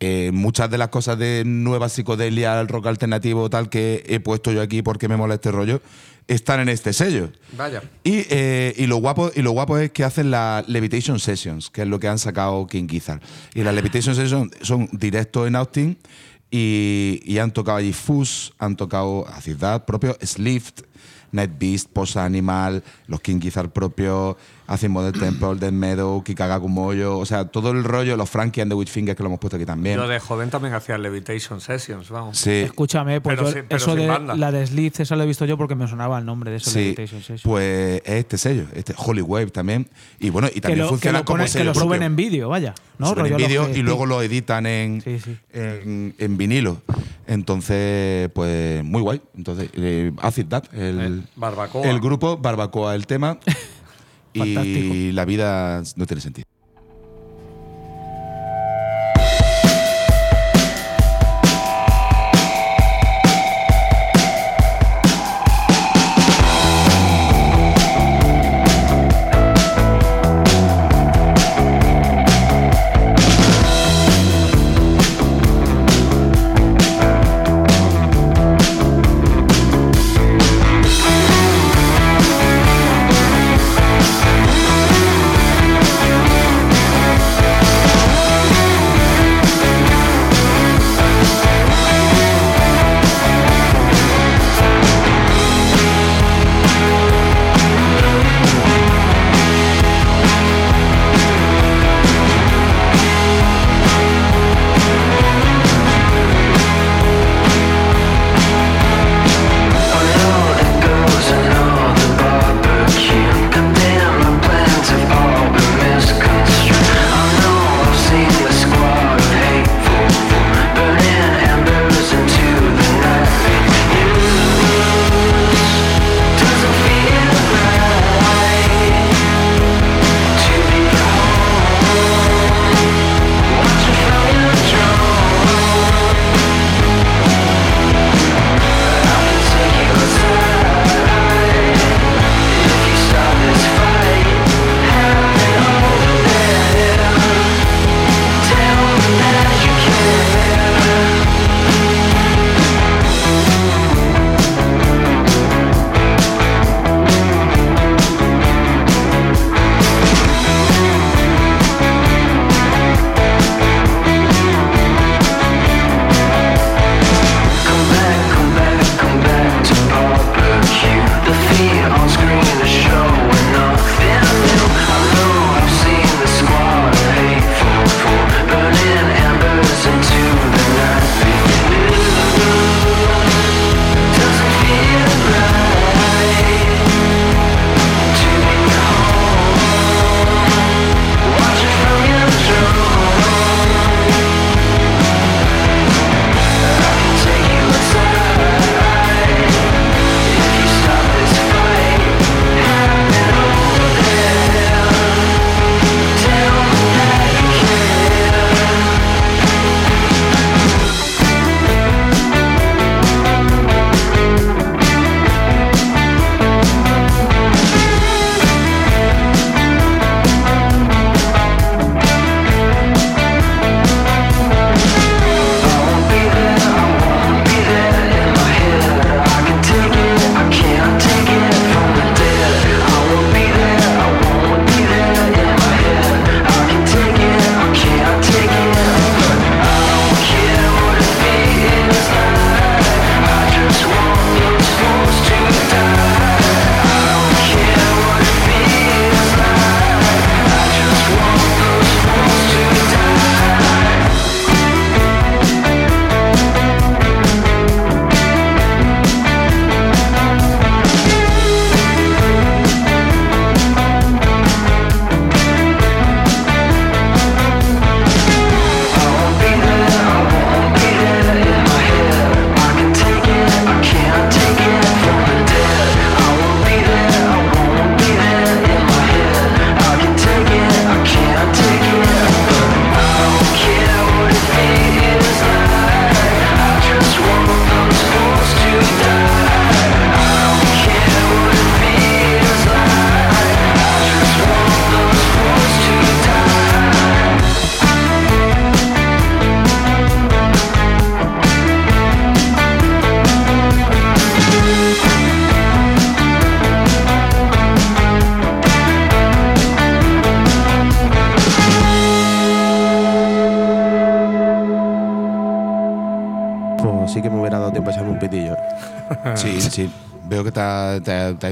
eh, muchas de las cosas de nueva psicodelia, el rock alternativo, tal, que he puesto yo aquí porque me mola este rollo, están en este sello. Vaya. Y, eh, y lo guapo, y lo guapo es que hacen las Levitation Sessions, que es lo que han sacado King Gizzard. Y las Levitation Sessions son directos en Austin y, y han tocado allí Fuzz, han tocado a Ciudad propio, Slift, Night Beast, Posa Animal, los King Gizzard propios, hacen Model Temple, Dead Meadow, Kikagaku Moyo, o sea, todo el rollo, los Frankie and the Witchfingers que lo hemos puesto aquí también. Yo de joven también hacía Levitation Sessions, vamos. Sí. Escúchame, pues Pero yo- sin- pero eso sin de banda. la de Slith, esa lo he visto yo porque me sonaba el nombre de eso, Sí, Levitation Session. pues es este sello, este Holy Wave también. Y bueno, y que también que funciona lo, como ponen- que sello lo suben propio. en vídeo, vaya. ¿no? suben en vídeo y luego lo editan en, Sí, sí. en, en vinilo. Entonces, pues muy guay. Entonces, eh, Acid That, el, Eh, Barbacoa. el grupo, Barbacoa el tema. y Fantástico. la vida no tiene sentido.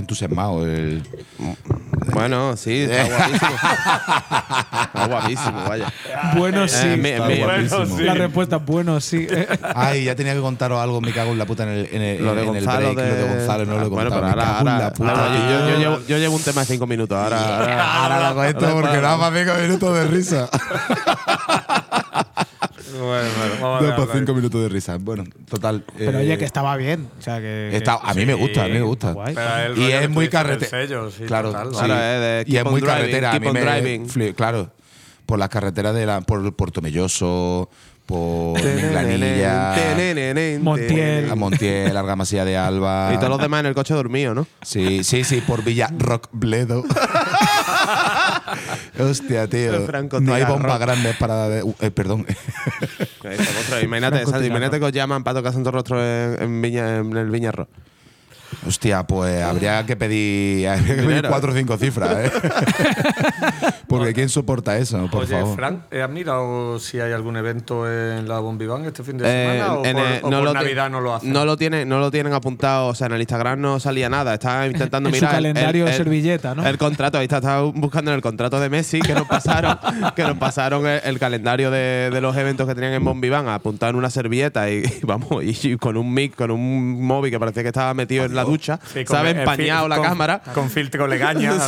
Entusiasmado. El... Bueno, sí, está guapísimo. está guapísimo, vaya. Bueno, sí. Eh, Está mi- guapísimo. sí. La respuesta, bueno, sí. Ay, ya tenía que contaros algo, me cago en la puta en el, en el, Lo de en el break, lo de Gonzalo, no lo he Ah, bueno, contado. pero me ahora, ahora- la puta. ahora yo, yo llevo, yo llevo un tema de cinco minutos. Ahora, ahora, Ahora lo cuento porque nada más cinco minutos de risa. Vamos a por ahí. cinco minutos de risa. Bueno, total. Pero eh, oye, que estaba bien. O sea, que. está- a mí me gusta, a mí me gusta. guay. Pero el Y es muy carretera. sello, sí, claro, total, sí. vamos. Claro, eh, de y keep es on muy driving, carretera. A mí keep on me, driving. fli- claro, por las carreteras de la, por Puerto Melloso, por Minglanilla, Montiel. a Montiel, Argamasilla de Alba. Y todos los demás en el coche dormido, ¿no? Sí, sí, sí, por Villa Rock Bledo. Hostia, tío. No hay bombas grandes para. de- uh, eh, perdón. Imagínate, imagínate que os llaman para tocar Santo Rostro en, en, Viña, en el Viñarro. Hostia, pues habría que pedir, habría que pedir Dinero, cuatro o cinco cifras, ¿eh? Porque ¿quién soporta eso? Por Oye, favor. Fran, ¿has mirado si hay algún evento en la Bombiván este fin de Eh, semana? ¿O en por, el- o no por lo ti- Navidad no lo hacen? No lo, tienen, no lo tienen apuntado, o sea, en el Instagram no salía nada. Estaba intentando En su mirar. el- calendario el- de el- servilleta, ¿no? El contrato, ahí está, estaba buscando en el contrato de Messi que nos pasaron, que nos pasaron el, el calendario de, de los eventos que tenían en Bombiván, apuntado en una servilleta y, y vamos, y, con un mic, con un móvil que parecía que estaba metido en la ducha, Sí, el Empañado la con- cámara. Con filtro legaña.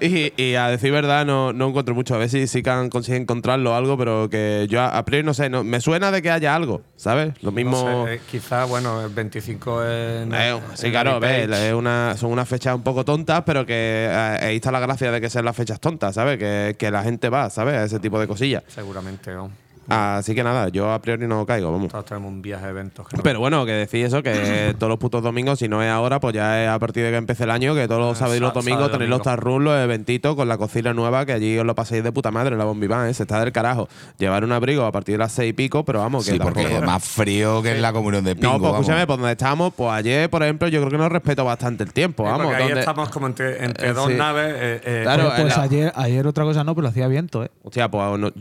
Sí, y, y a decir verdad, no, no encuentro mucho. A ver si, si can- consigue encontrarlo o algo, pero que yo a, priori no sé. No, me suena de que haya algo, ¿sabes? Lo mismo. No sé, eh, quizá, bueno, el 25 en. Eh, en sí, claro, ves, es una, son unas fechas un poco tontas, pero que eh, ahí está la gracia de que sean las fechas tontas, ¿sabes? Que, que la gente va, ¿sabes? A ese tipo de cosillas. Seguramente, ¿no? Así que nada, yo a priori no caigo, vamos. Todos tenemos un viaje de eventos. que no- Pero bueno, que decís eso, que todos los putos domingos, si no es ahora, pues ya es a partir de que empiece el año, que todos los sábados y los domingos tenéis los tarrus, los eventitos con la cocina nueva, que allí os lo paséis de puta madre, la bombiván, ¿eh? Se está del carajo. Llevar un abrigo a partir de las seis y pico, pero vamos, que Sí, porque tampoco- es más frío que en la comunión de Pingo. No, pues vamos. escúchame, pues donde estábamos, pues ayer, por ejemplo, yo creo que nos respeto bastante el tiempo, Sí, vamos. porque ahí donde- estamos como entre, entre Eh, dos sí. naves. eh, eh, Claro, pues la- ayer, ayer otra cosa no, pero hacía viento, ¿eh? Hostia, pues, no-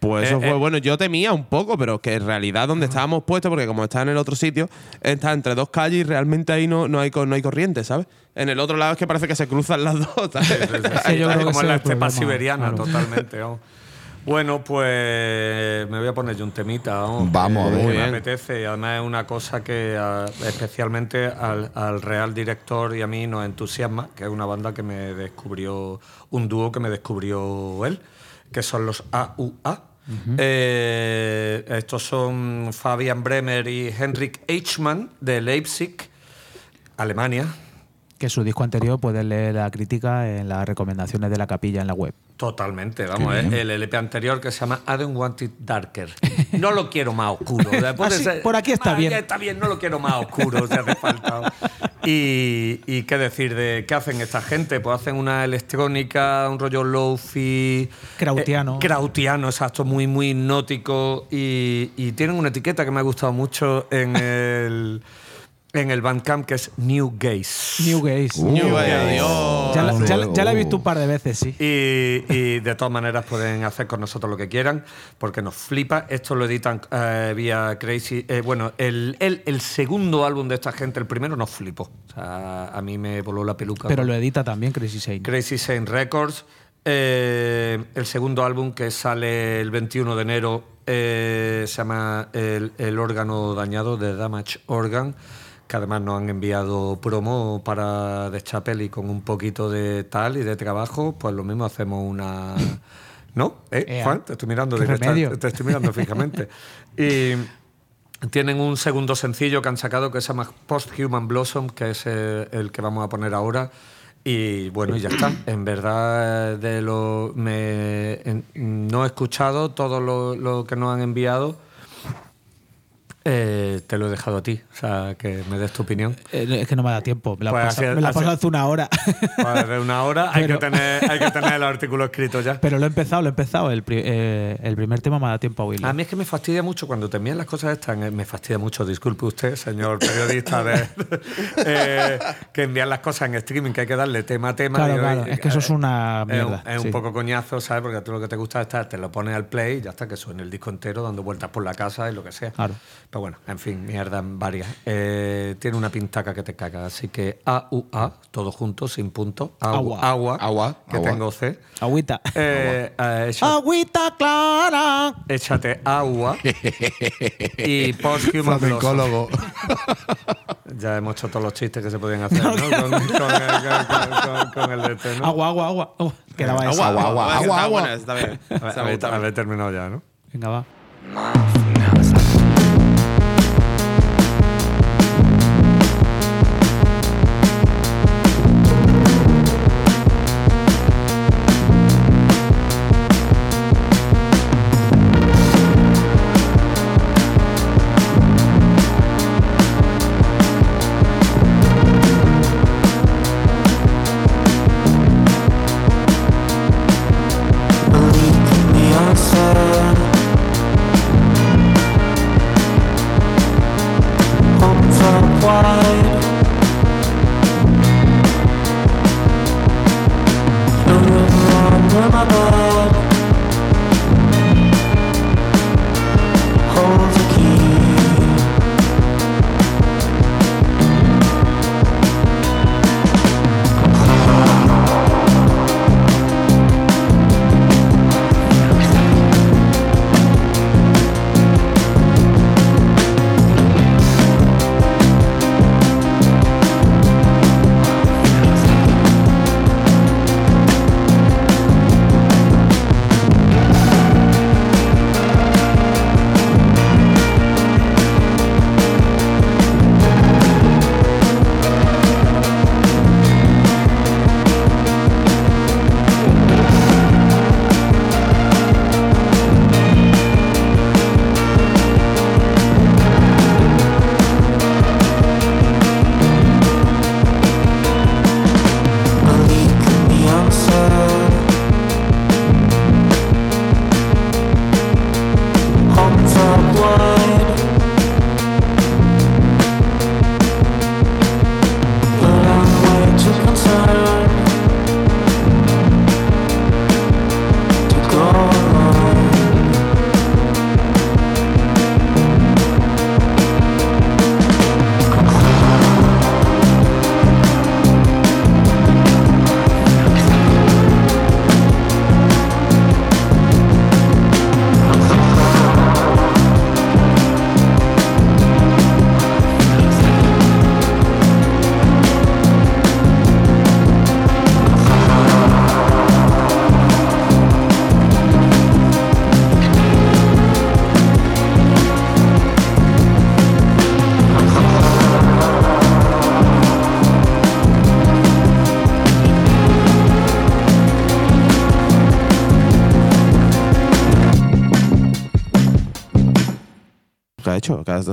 pues eso Eh, fue eh. bueno. Yo temía un poco, pero que en realidad donde estábamos puestos, porque como está en el otro sitio, está entre dos calles y realmente ahí no, no, hay, no hay corriente, ¿sabes? En el otro lado es que parece que se cruzan las dos. ¿sabes? que yo creo que como en la estepa problema, siberiana, claro. totalmente. vamos. Bueno, pues me voy a poner yo un temita. Vamos, Vamos, a ver. Me apetece y además es una cosa que especialmente al, al real director y a mí nos entusiasma, que es una banda que me descubrió, un dúo que me descubrió él, que son los AUA. Eh, estos son Fabian Bremer y Henrik Eichmann de Leipzig, Alemania. Que su disco anterior puedes leer la crítica en las recomendaciones de la capilla en la web. Totalmente, vamos, eh, el LP anterior que se llama I Don't Want It Darker. No lo quiero más oscuro. Después de Así, ser- por aquí está Ah, bien. está bien, no lo quiero más oscuro, si hace falta. Y, y qué decir de qué hacen esta gente, pues hacen una electrónica, un rollo lofi. Krautiano. eh, krautiano, exacto, muy, muy hipnótico. Y, y tienen una etiqueta que me ha gustado mucho en el, en el Bandcamp que es New Gaze. New Gaze. New Gaze, Dios. Ya, la, ya la- ya la he visto un par de veces, sí. Y, y de todas maneras pueden hacer con nosotros lo que quieran, porque nos flipa. Esto lo editan eh, vía Crazy. eh, bueno, el, el- el segundo álbum de esta gente, el primero nos flipó. O sea, a mí me voló la peluca. Pero lo edita también Crazy Saint. Crazy Saint Records. Eh, el segundo álbum que sale el 21 de enero eh, se llama el, El órgano dañado, de Damage Organ, que además nos han enviado promo para The Chapel y con un poquito de tal y de trabajo, pues lo mismo hacemos una... ¿No? ¿Eh, Ea. Juan? Te estoy mirando ¿Qué directa- remedio? te estoy mirando fijamente. Y tienen un segundo sencillo que han sacado que se llama Post-Human Blossom, que es el que vamos a poner ahora. Y bueno, y ya está. En verdad, de lo, me, en- no he escuchado todo lo, lo que nos han enviado. Eh, te lo he dejado a ti, o sea, que me des tu opinión. Eh, es que no me da tiempo. Me la Pues pasado, me la hace una hora. Para de una hora hay, Pero- que tener, hay que tener el artículo escrito ya. Pero lo he empezado, lo he empezado. El, eh, el primer tema me da tiempo a oírlo. A mí es que me fastidia mucho cuando te envían las cosas estas, eh, me fastidia mucho, disculpe usted, señor periodista, de, que envían las cosas en streaming, que hay que darle tema a tema. Claro, claro, es que eso es una un- mierda, Es, un sí. poco coñazo, ¿sabes? Porque tú lo que te gusta es estar, te lo pones al play y ya está, que suene el disco entero dando vueltas por la casa y lo que sea. Claro. Pero bueno, en fin, mierda, varias. Eh, tiene una pintaca que te caga. Así que A-U-A, todo junto, sin punto. Agua. Agua. Agua. Agua, Que agua. tengo C. Agüita. Eh, eh, Agüita clara. échate agua y posthumous. Flamencólogo. Ya hemos hecho todos los chistes que se podían hacer, ¿no? Con, con el- con- con- con el de este, ¿no? Agua, agua, agua. agua. Quedaba eso. Agua, agua, Está agua, agua. bueno, Está bien. A ver, Está a ver, bien, está a bien. ver, terminado ya, ¿no? Venga, va.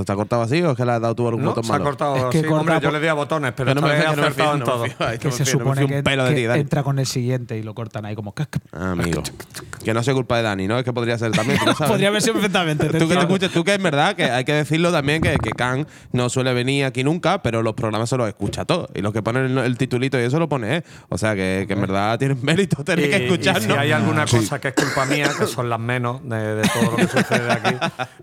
¿Te ha cortado así o es que le has dado tú algún No, botón se ha malo? cortado Es que así. corta Hombre, yo le di a botones, pero Que no me he que acertado en todo. Que se supone que, que entra con el siguiente y lo cortan ahí como. Amigo. Que no sea culpa de Dani, ¿no? Es que podría ser también. ¿tú lo sabes? Podría haber sido perfectamente. te Tú que te escuchas, tú que es verdad que hay que decirlo también que, que Khan no suele venir aquí nunca, pero los programas se los escucha todos. Y los que ponen el, el titulito y eso lo pone, ¿eh? O sea que, que en verdad tienes mérito tener que y escucharnos. si hay alguna cosa que es culpa mía, que son las menos de, de todo lo que sucede aquí,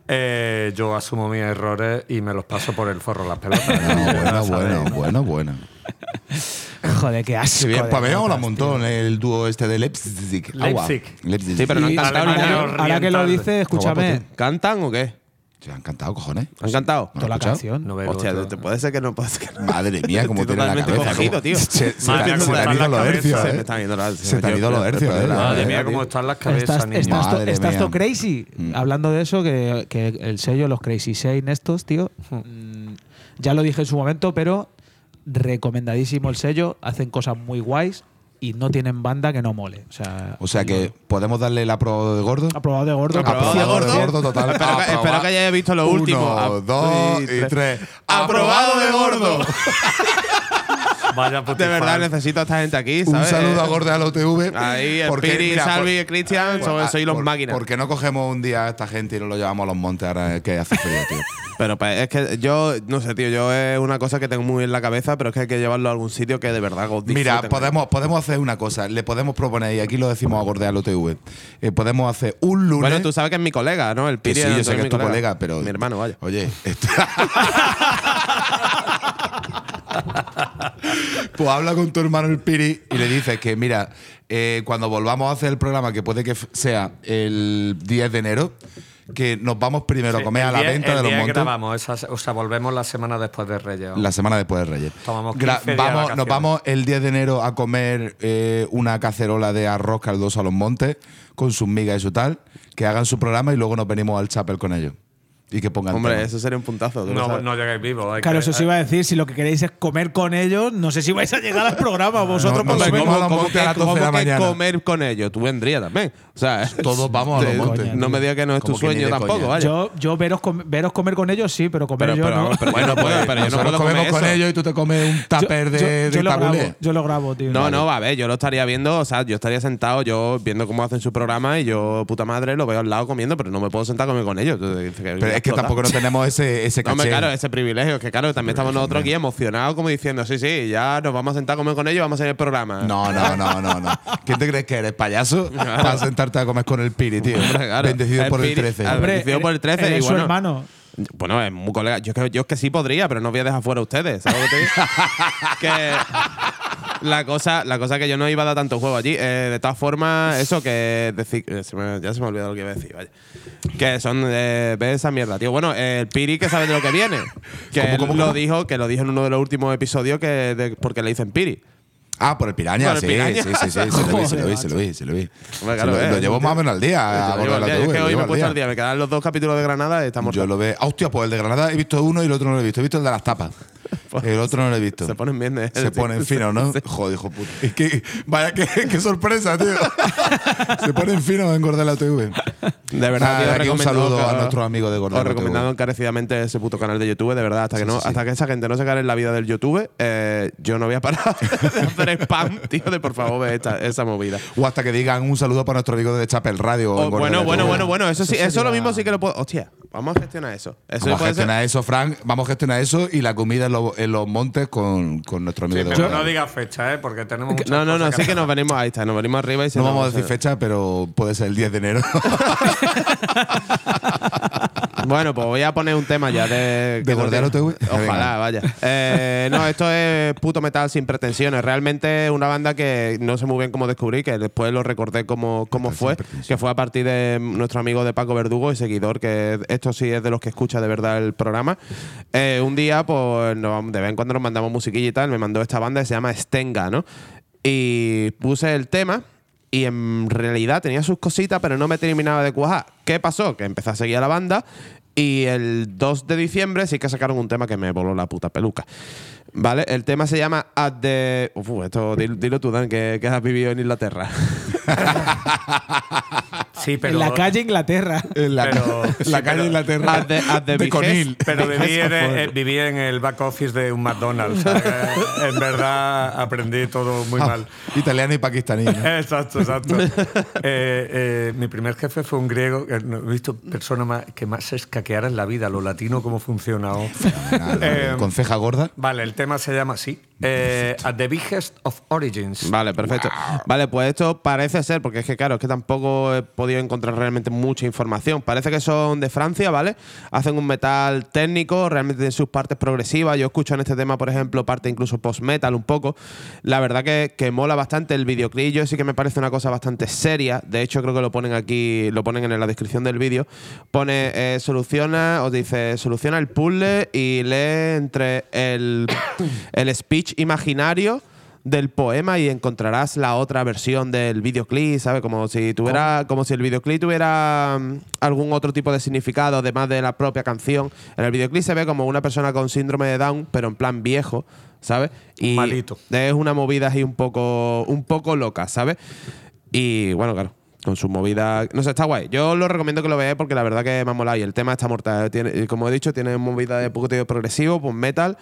eh, yo asumo mis errores y me los paso por el forro las pelotas. No, bueno, bueno, ¿no? bueno, bueno. Joder, qué asco. Qué bien, de pues me mola notas, un tío. montón el dúo este de Leipzig. Agua. Leipzig. Leipzig. Sí, pero no han cantado ni nada. ahora, que lo Oriental. dice, escúchame. guapo, ¿Cantan o qué? Se han cantado, cojones. ¿Han cantado? ¿No Toda la canción. No veo Hostia, otro. te puede ser que no puede ser que no. Madre mía, cómo Estoy tiene la totalmente cabeza. cogido, cómo- tío. Se, se, Madre mía, se cómo te han ido los hercios. Se me ¿eh? están yendo las- Se te han ido los hercios, ¿eh? Madre mía, tío. cómo están las cabezas, Estás, niño. estás, to- Madre estás mía. to crazy. Mm. Hablando de eso, que, que el sello, los Crazy Sane estos, tío, mm, ya lo dije en su momento, pero recomendadísimo el sello. Hacen cosas muy guays y no tienen banda que no mole. O sea, O sea que podemos darle el aprobado de gordo. aprobado de gordo. Aprobado de Aprobado gordo. de gordo total. Espero que, espero que hayáis visto lo último. Uno, dos y tres. ¡Aprobado de gordo! vaya De putifal. verdad necesito a esta gente aquí, Un saludo a Gordealo TV. Ahí, el Porque, Piri, mira, Salvi por- y Cristian, por- soy, los por- máquinas. ¿Por qué no cogemos un día a esta gente y nos lo llevamos a los montes ahora que hace frío, tío? Pero pues, es que yo, no sé, tío, yo es una cosa que tengo muy en la cabeza, pero es que hay que llevarlo a algún sitio que de verdad os Mira, podemos, podemos hacer una cosa. Le podemos proponer, y aquí lo decimos a Gordealo TV, eh, podemos hacer un lunes. Bueno, tú sabes que es mi colega, ¿no? El Piri sí, yo sé que es tu colega, pero. Mi hermano, vaya. Oye, esto- pues habla con tu hermano el Piri y le dices que, mira, eh, cuando volvamos a hacer el programa, que puede que sea el 10 de enero, que nos vamos primero a comer a la día- venta el de los día montes. grabamos, o sea, volvemos la semana después de Reyes. La semana después de Reyes. Tomamos Gra- 15 días de vamos, nos vamos el 10 de enero a comer eh, una cacerola de arroz caldoso a los montes con sus migas y su tal, que hagan su programa y luego nos venimos al chapel con ellos. Y que pongan Hombre, tema. eso sería un puntazo. No, no llegáis vivos. Claro, que- eso sí iba a decir. Si lo que queréis es comer con ellos, no sé si vais a llegar al programa. Vosotros no, por lo no, menos. ¿cómo? a los ¿Cómo que, a las 12 de la cómo que comer con ellos? Tú vendrías también. O sea, Todos vamos a los te- montes. No me digas que no es tu sueño tampoco, vaya. Yo, yo veros, com- veros comer con ellos sí, pero comer pero, yo pero, no. vamos, pero yo no puedo, pero yo no puedo comemos comer con ellos y tú te comes un tupper de, yo, yo lo grabo, tabulé. yo lo grabo, tío. No, no, va a ver, yo lo estaría viendo, o sea, yo estaría sentado, yo viendo cómo hacen su programa y yo, puta madre, lo veo al lado comiendo, pero no me puedo sentar a comer con ellos. Es que tampoco no tenemos ese, ese No, caché. claro, ese privilegio, es que claro, también estamos nosotros aquí emocionados como diciendo, sí, sí, ya nos vamos a sentar a comer con ellos y vamos a hacer el programa. No, no, no, no, no. ¿Quién te crees que eres, payaso? Para sentarte a comer con el Piri, tío. Hombre, claro. Bendecido El por el Piri- 13. a ver, Hombre, bendecido por el 13 eres y su bueno. hermano. Bueno, es muy colega. Yo, es que- yo es que sí podría, pero no voy a dejar fuera a ustedes. ¿Sabes lo que te digo? que la cosa, la cosa que yo no iba a dar tanto juego allí. eh, de todas formas, eso que decir, eh, se me- ya se me ha olvidado lo que iba a decir, vaya. Que son eh, ve esa mierda, tío. Bueno, el Piri que sabe de lo que viene. Que ¿Cómo, él cómo, lo cómo? dijo, que lo dijo en uno de los últimos episodios que de- porque le dicen Piri. Ah, por el piraña, Por el sí, piraña. sí, sí, sí, se lo vi, se lo vi, se lo vi, se lo vi. Hombre, Se claro, lo, eh, lo llevo más o menos al día. Yo, es que hoy me he puesto al día. Me quedan los dos capítulos de Granada y estamos Yo lo veo. Ah, hostia, pues el de Granada he visto uno y el otro no lo he visto. He visto el de las tapas. El otro no lo he visto. Se ponen bien, ¿eh? Se ponen finos, ¿no? Joder, hijo puta. Es que, vaya, qué, qué sorpresa, tío. Se ponen finos en Gordela TV. De verdad, Nada, tío, aquí un saludo a nuestros amigos de Gordela Os recomendado encarecidamente ese puto canal de YouTube, de verdad. Hasta que no, hasta que esa gente no se gane en la vida del YouTube, eh, yo no voy a parar de hacer spam, tío, de por favor ve esta- esa movida. O hasta que digan un saludo para nuestro amigo de Chapel Radio. Oh, bueno, bueno, bueno, bueno, eso sí, Eso eso lo mismo sí que lo puedo. Hostia, vamos a gestionar eso. Eso Vamos a ser- gestionar eso, Frank. Vamos a gestionar eso y la comida en, los- en los montes con, con nuestro amigo Sí, de pero no digas fecha, ¿eh? Porque tenemos muchas No, no, no, cosas sí que nos venimos, ahí está, nos venimos arriba y se No vamos a decir fecha, pero puede ser el 10 de enero. Bueno, pues voy a poner un tema ya de. Gordealo tiene- TV. Ojalá, Venga. vaya. Eh, no, esto es puto metal sin pretensiones. Realmente es una banda que no sé muy bien cómo descubrí, que después lo recordé cómo, cómo fue. Que fue a partir de nuestro amigo de Paco Verdugo y seguidor, que esto sí es de los que escucha de verdad el programa. Eh, un día, pues de vez en cuando nos mandamos musiquilla y tal, me mandó esta banda que se llama Stenga, ¿no? Y puse el tema. Y en realidad tenía sus cositas, pero no me terminaba de cuajar. ¿Qué pasó? Que empecé a seguir a la banda y el 2 de diciembre sí que sacaron un tema que me voló la puta peluca. ¿Vale? El tema se llama At the. Uf, esto dilo, dilo tú, Dan, que, que has vivido en Inglaterra. Sí, pero. en la calle Inglaterra. en la, Pero- en la sí, calle pero- Inglaterra. At the, at the de Conil. Pero viví en, eh, viví en el back office de un McDonald's. que en verdad aprendí todo muy Ah, mal. Italiano y pakistaní. ¿no? Exacto, exacto. Eh, eh, mi primer jefe fue un griego. que no he visto persona más, que más se escaqueara en la vida, lo latino, cómo funciona. oh. Nada, Eh, con ceja gorda. Vale, el tema se llama así: eh, At the Biggest of Origins. Vale, perfecto. Vale, pues esto parece ser, porque es que claro, es que tampoco he podido encontrar realmente mucha información. Parece que son de Francia, ¿vale? Hacen un metal técnico, realmente tienen sus partes progresivas. Yo escucho en este tema, por ejemplo, parte incluso post-metal un poco. La verdad que, que mola bastante el videoclip. Yo sí que me parece una cosa bastante seria. De hecho, creo que lo ponen aquí, lo ponen en la descripción del vídeo. Pone, eh, soluciona, os dice, soluciona el puzzle y lee entre el, el speech imaginario del poema y encontrarás la otra versión del videoclip, ¿sabes? Como si tuviera, como si el videoclip tuviera mm, algún otro tipo de significado además de la propia canción. En el videoclip se ve como una persona con síndrome de Down, pero en plan viejo, ¿sabes? Y Malito. es una movida así un poco, un poco loca, ¿sabes? Y bueno, claro. Con su movida. No sé, está guay. Yo lo recomiendo que lo veáis porque la verdad que me ha molado. Y el tema está mortal. Tiene, como he dicho, tiene movida de poco progresivo, pues metal.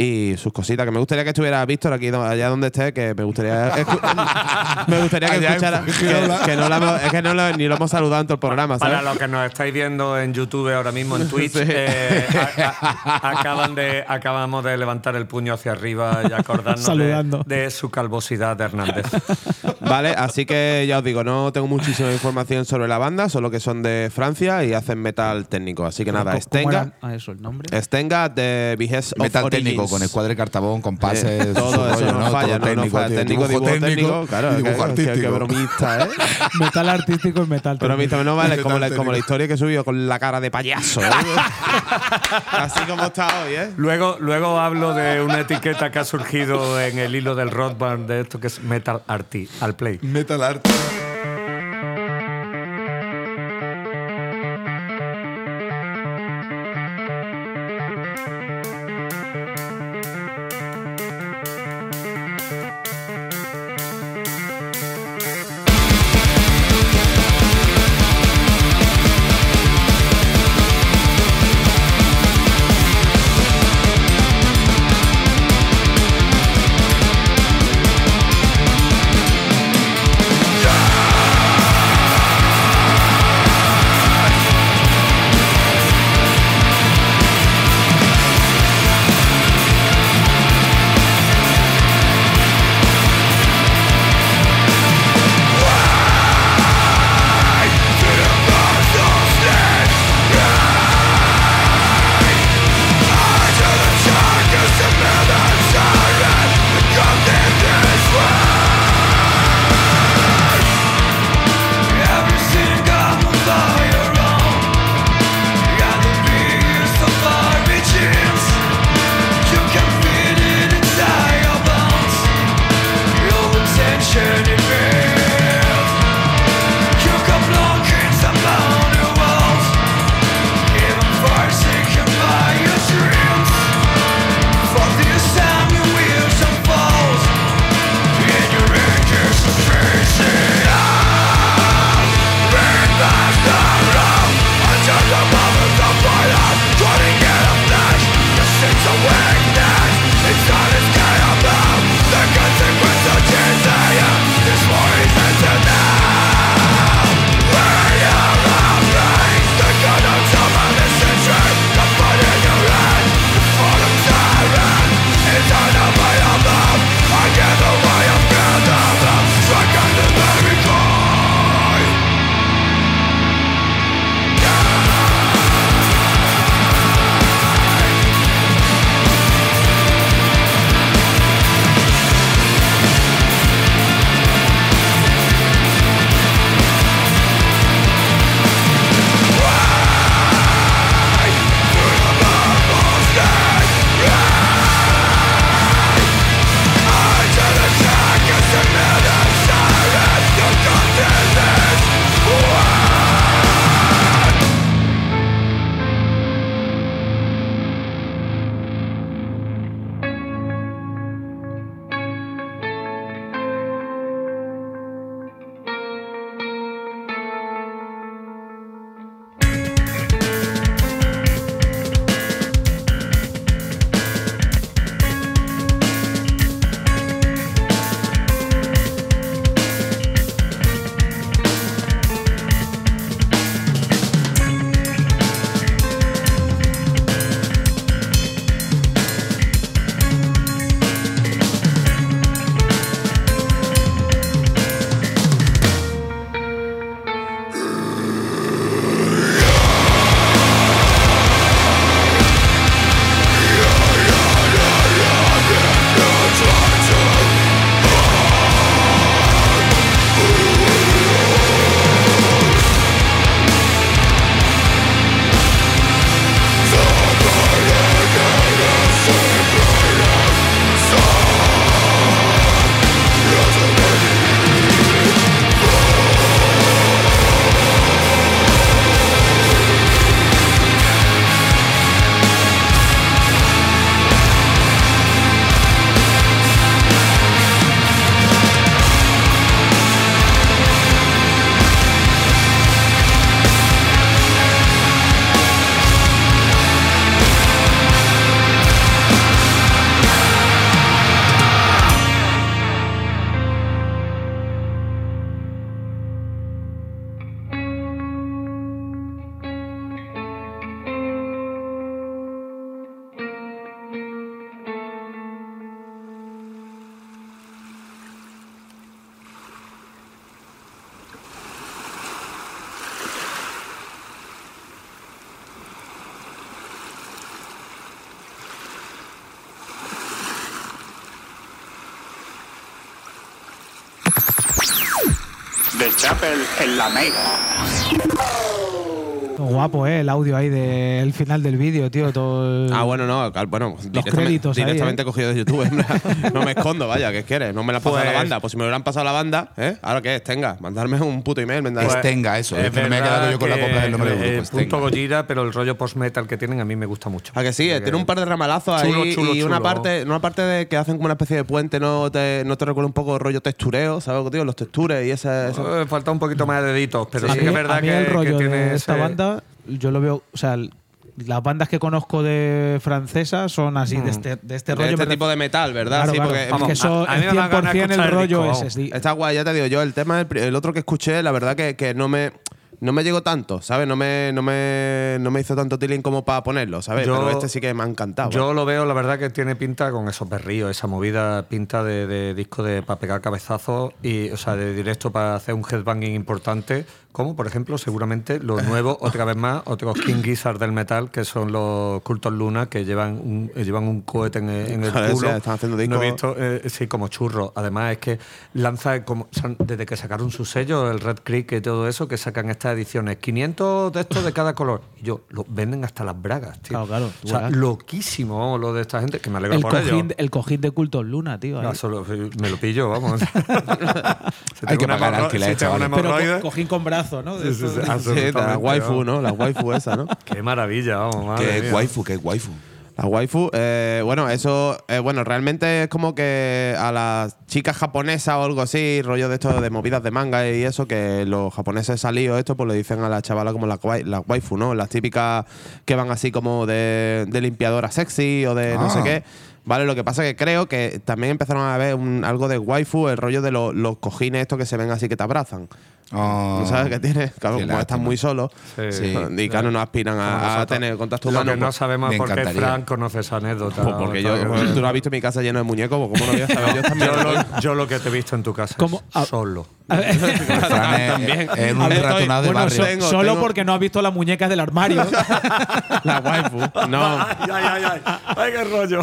Y sus cositas. Que me gustaría que estuviera Víctor aquí, allá donde esté, que me gustaría, me gustaría que escuchara. Que, Fuengirola. que no la hemos- es que no lo- ni lo hemos saludado en todo el programa, ¿sabes? Para los que nos estáis viendo en YouTube ahora mismo, en Twitch, Sí. eh, a- a- acaban de, acabamos de levantar el puño hacia arriba y acordarnos Saludando. de, de su calvosidad de Hernández. Vale, así que ya os digo, no tengo muchísima información sobre la banda, solo que son de Francia y hacen metal técnico. Así que nada, ¿Cómo Stenga. era? Ah, eso, el nombre. Stenga de of Metal Origins. técnico con escuadre cartabón, compases, Eh, todo su eso rollo, no, falla, Todo no, no falla. tío, Técnico, dibujo, técnico, claro, y dibujo que- que- que, artístico. bromista, ¿eh? metal artístico y metal. Pero a mí también no vale como la, como la técnico. historia que subió con la cara de payaso. ¿eh? Así como está hoy, ¿eh? Luego, luego hablo de una etiqueta que ha surgido en el hilo del rock band de esto que es Metal Arty, al play. Metal art. De Chapel en la. Guapo, ¿eh? El audio ahí del final del vídeo, tío. Todo el- Ah, bueno, no, bueno, directamente, créditos ahí, directamente ¿eh? cogido de YouTube. no me escondo, vaya, ¿qué quieres? No me la han pasado Pues- la banda. Pues si me hubieran pasado la banda, ¿eh? ¿Ahora qué es? Tenga, mandarme un puto email. me da- Pues- tenga eso, es que no me he quedado yo con la que copla del nombre del el grupo, pues punto tenga. Gojira, pero el rollo post-metal que tienen a mí me gusta mucho. ¿A que sí? Tiene un par de ramalazos Chulo, ahí chulo, y una chulo. parte, una parte de que hacen como una especie de puente, ¿no te, no te recuerda un poco rollo textureo? ¿Sabes lo que digo? Los textures y ese. ese- Eh, falta un poquito más de deditos, pero sí, que es verdad a mí que, el que rollo tiene de esta ese- banda, yo lo veo, o sea, el- las bandas que conozco de francesas son así, de este, de este de rollo. este tipo de metal, ¿verdad? Claro, sí, claro. porque Es vamos, que eso, a- a mí el me da ganas de 100% el el rollo es vamos. ese. Está guay, ya te digo, yo el tema, pri- el otro que escuché, la verdad que, que no me no me llegó tanto, ¿sabes? No me, no me, no me hizo tanto tiling como para ponerlo, ¿sabes? Yo- Pero este sí que me ha encantado. Yo lo veo, la verdad, que tiene pinta con esos berríos, esa movida pinta de, de disco de para pegar cabezazos y, o sea, de directo para hacer un headbanging importante, como por ejemplo, seguramente los nuevos, otra vez más, otros King Gizzard del metal, que son los Cultos Luna, que llevan un, eh, llevan un cohete en el, en el culo. sí, están haciendo No he visto, eh, sí, como churro. Además, es que lanza, como, desde que sacaron su sello, el Red Creek y todo eso, que sacan estas ediciones, 500 de estos de cada color. Y yo, lo venden hasta las bragas, tío. Claro, claro, O sea, verás. loquísimo lo de esta gente, que me alegro El por ello. cojín, el cojín de cultos Luna, tío. No, solo- me lo pillo, vamos. Si Hay tengo que pagar alquiler, si tengo una chavales. Pero co- cojín con ¿no? De Sí, sí, estos sí, de- Sí, absolutamente, la waifu. ¿no? La waifu esa, ¿no? Qué maravilla, vamos, madre mía. waifu, que waifu. La waifu, eh, bueno, eso, eh, bueno, realmente es como que a las chicas japonesas o algo así, rollo de esto de movidas de manga y eso, que los japoneses salidos esto, pues le dicen a la chavala como la, wai- la waifu, ¿no? Las típicas que van así como de, de limpiadora sexy o de no Ah. sé qué. Vale, lo que pasa que creo que también empezaron a ver un- algo de waifu, el rollo de lo- los cojines estos que se ven así que te abrazan. ¿No sabes qué tiene? Claro, Qué como están lástima. muy solos. Sí. Sí. Y claro, no aspiran a, tener contacto Lo humano. que no pues- sabemos por qué. Frank conoce esa anécdota. pues porque yo, tú no has visto mi casa llena de muñecos, pues ¿cómo no voy a saber? Yo también. yo, lo, yo lo que te he visto en tu casa ¿Cómo? es Ah. solo. Fran es- También. es un ratonado de Bueno, barrio. so- Tengo, solo tengo- porque no has visto las muñecas del armario. La waifu. No. Ay, ay, ay. Ay, qué rollo.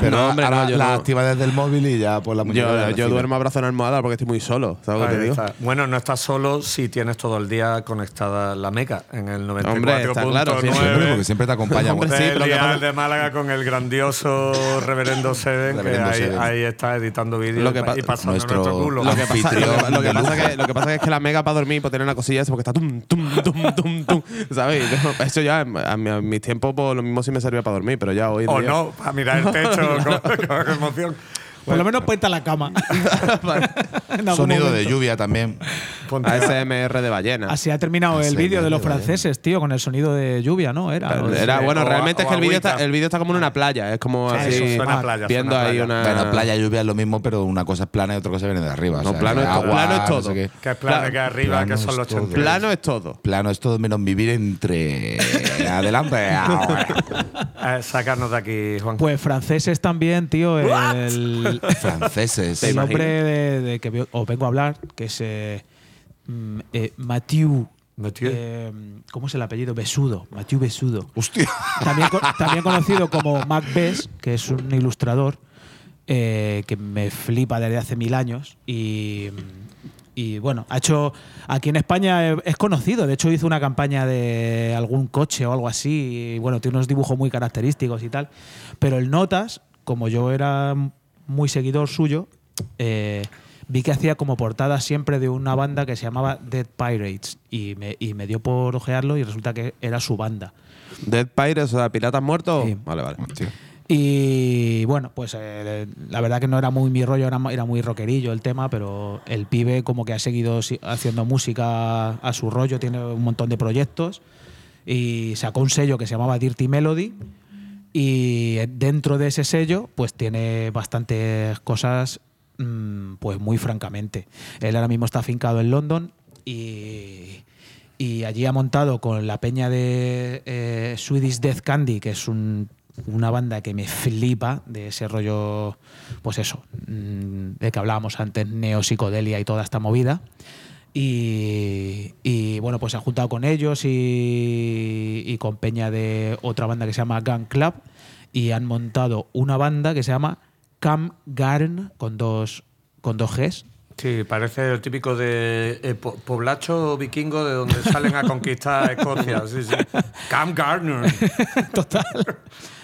Pero No, hombre, ahora no, yo la no. activa desde el móvil y ya por la Yo, la yo duermo abrazo en almohada porque estoy muy solo. ¿Sabes lo que te digo? Bueno, no estás solo si tienes todo el día conectada la meca en el 94.9. Hombre, está claro, sí, Siempre, porque siempre te acompaña. Hombre, sí, pasa- de Málaga con el grandioso Reverendo Seden, que ahí, está editando vídeos y pa- pa- y pasando nuestro- nuestro culo. Lo que, pasa, lo que- lo que pasa lujo. que, lo que pasa es que la mega para dormir, para tener una cosilla esa, porque está tum, tum, tum, tum, tum, ¿sabes? Eso ya, a, mi- a mis tiempos, pues, lo mismo sí me servía para dormir, pero ya hoy O día- no, para mirar el techo con, con emoción. Por lo menos puesta la cama. Sonido de lluvia también. Ponte- ASMR de ballena. Así ha terminado el vídeo de los franceses, tío, con el sonido de lluvia, ¿no? Era. ¿no? Era, Sí, bueno, o- realmente es que el vídeo está, el vídeo está como en una playa, es como Sí, así, eso suena a playa, viendo suena a ahí playa. una. Bueno, playa, lluvia es lo mismo, pero una cosa es plana y otra cosa viene de arriba. No, o sea, plano es to- agua, plano es no todo. sé qué. que es plano, que arriba, que son es los todo. 80. Plano es todo. Plano es todo menos vivir entre adelante ahora. Sácanos de aquí, Juan. Pues franceses también, tío. El, Franceses. el hombre de, de que os vengo a hablar, que es eh, mm, eh, Mathieu. Mathieu. eh, ¿Cómo es el apellido? Besudo. Mathieu Besudo. Hostia. También, co- también conocido como Mac Bess, que es un ilustrador eh, que me flipa desde hace mil años. Y, y, bueno, ha hecho. Aquí en España es conocido. De hecho, hizo una campaña de algún coche o algo así. Y bueno, tiene unos dibujos muy característicos y tal. Pero el Notas, como yo era muy seguidor suyo, eh, vi que hacía como portada siempre de una banda que se llamaba Dead Pirates. Y me, y me dio por ojearlo y resulta que era su banda. Dead Pirates, o sea, piratas muertos. Sí. Vale, vale. Y bueno, pues eh, la verdad que no era muy mi rollo, era, era muy rockerillo el tema, pero el pibe como que ha seguido haciendo música a su rollo, tiene un montón de proyectos y sacó un sello que se llamaba Dirty Melody y dentro de ese sello pues tiene bastantes cosas mm, pues muy francamente. Él ahora mismo está afincado en London y, allí ha montado con la peña de eh, Swedish Death Candy, que es un- una banda que me flipa de ese rollo, pues eso, mm, de que hablábamos antes, neopsicodelia y toda esta movida. Y, y, bueno, pues se ha juntado con ellos y, y con Peña de otra banda que se llama Gun Club y han montado una banda que se llama Cam Garn con dos, con dos Gs, Sí, parece el típico de eh, po- poblacho vikingo de donde salen a conquistar Escocia. Sí, sí. Camp Gardner. Total.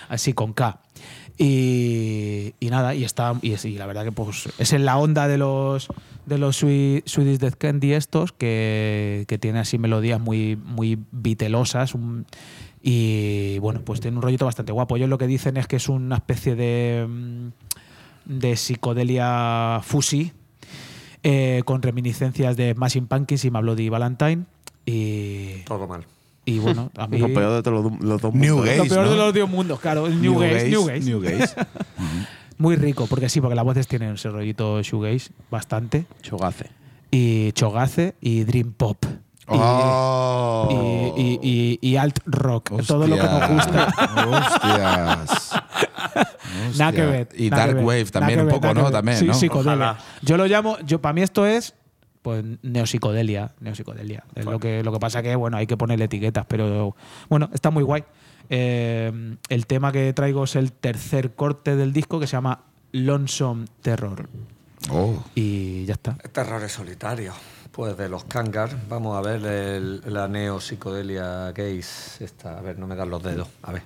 Así con K. Y, nada, y está y, y la verdad que pues es en la onda de los de los Swe- Swedish Death Candy estos que, que tiene así melodías muy muy vitelosas y bueno, pues tiene un rollito bastante guapo. Ellos lo que dicen es que es una especie de mm, de psicodelia fusi eh, con reminiscencias de Smashing Pumpkins y Bloody Valentine y, Todo mal. Y bueno, a mí Lo peor de todos los, los dos New mundos. Gaze, lo peor ¿no? de los dos mundos, claro, el New, Gaze, New Gaze. New Gaze. Muy rico, porque sí, porque las voces tienen ese rollito shoegaze bastante. Chogace. Y chogace y dream pop. Y- Oh. Y, y- y- alt rock. Todo lo que nos gusta. Hostias. Nada que ver. Y Dark que ver, Wave también un ver, poco, ¿no? También, sí, ¿no? Yo lo llamo, yo para mí esto es pues neopsicodelia, neopsicodelia. Es lo que lo que pasa que bueno, hay que ponerle etiquetas, pero bueno, está muy guay. Eh, el tema que traigo es el tercer corte del disco que se llama Lonesome Terror Oh. y ya está. Terrores solitarios. Pues de los Kangar, vamos a ver el- la neo-psicodelia gaze. Esta, a ver, no me dan los dedos. A ver.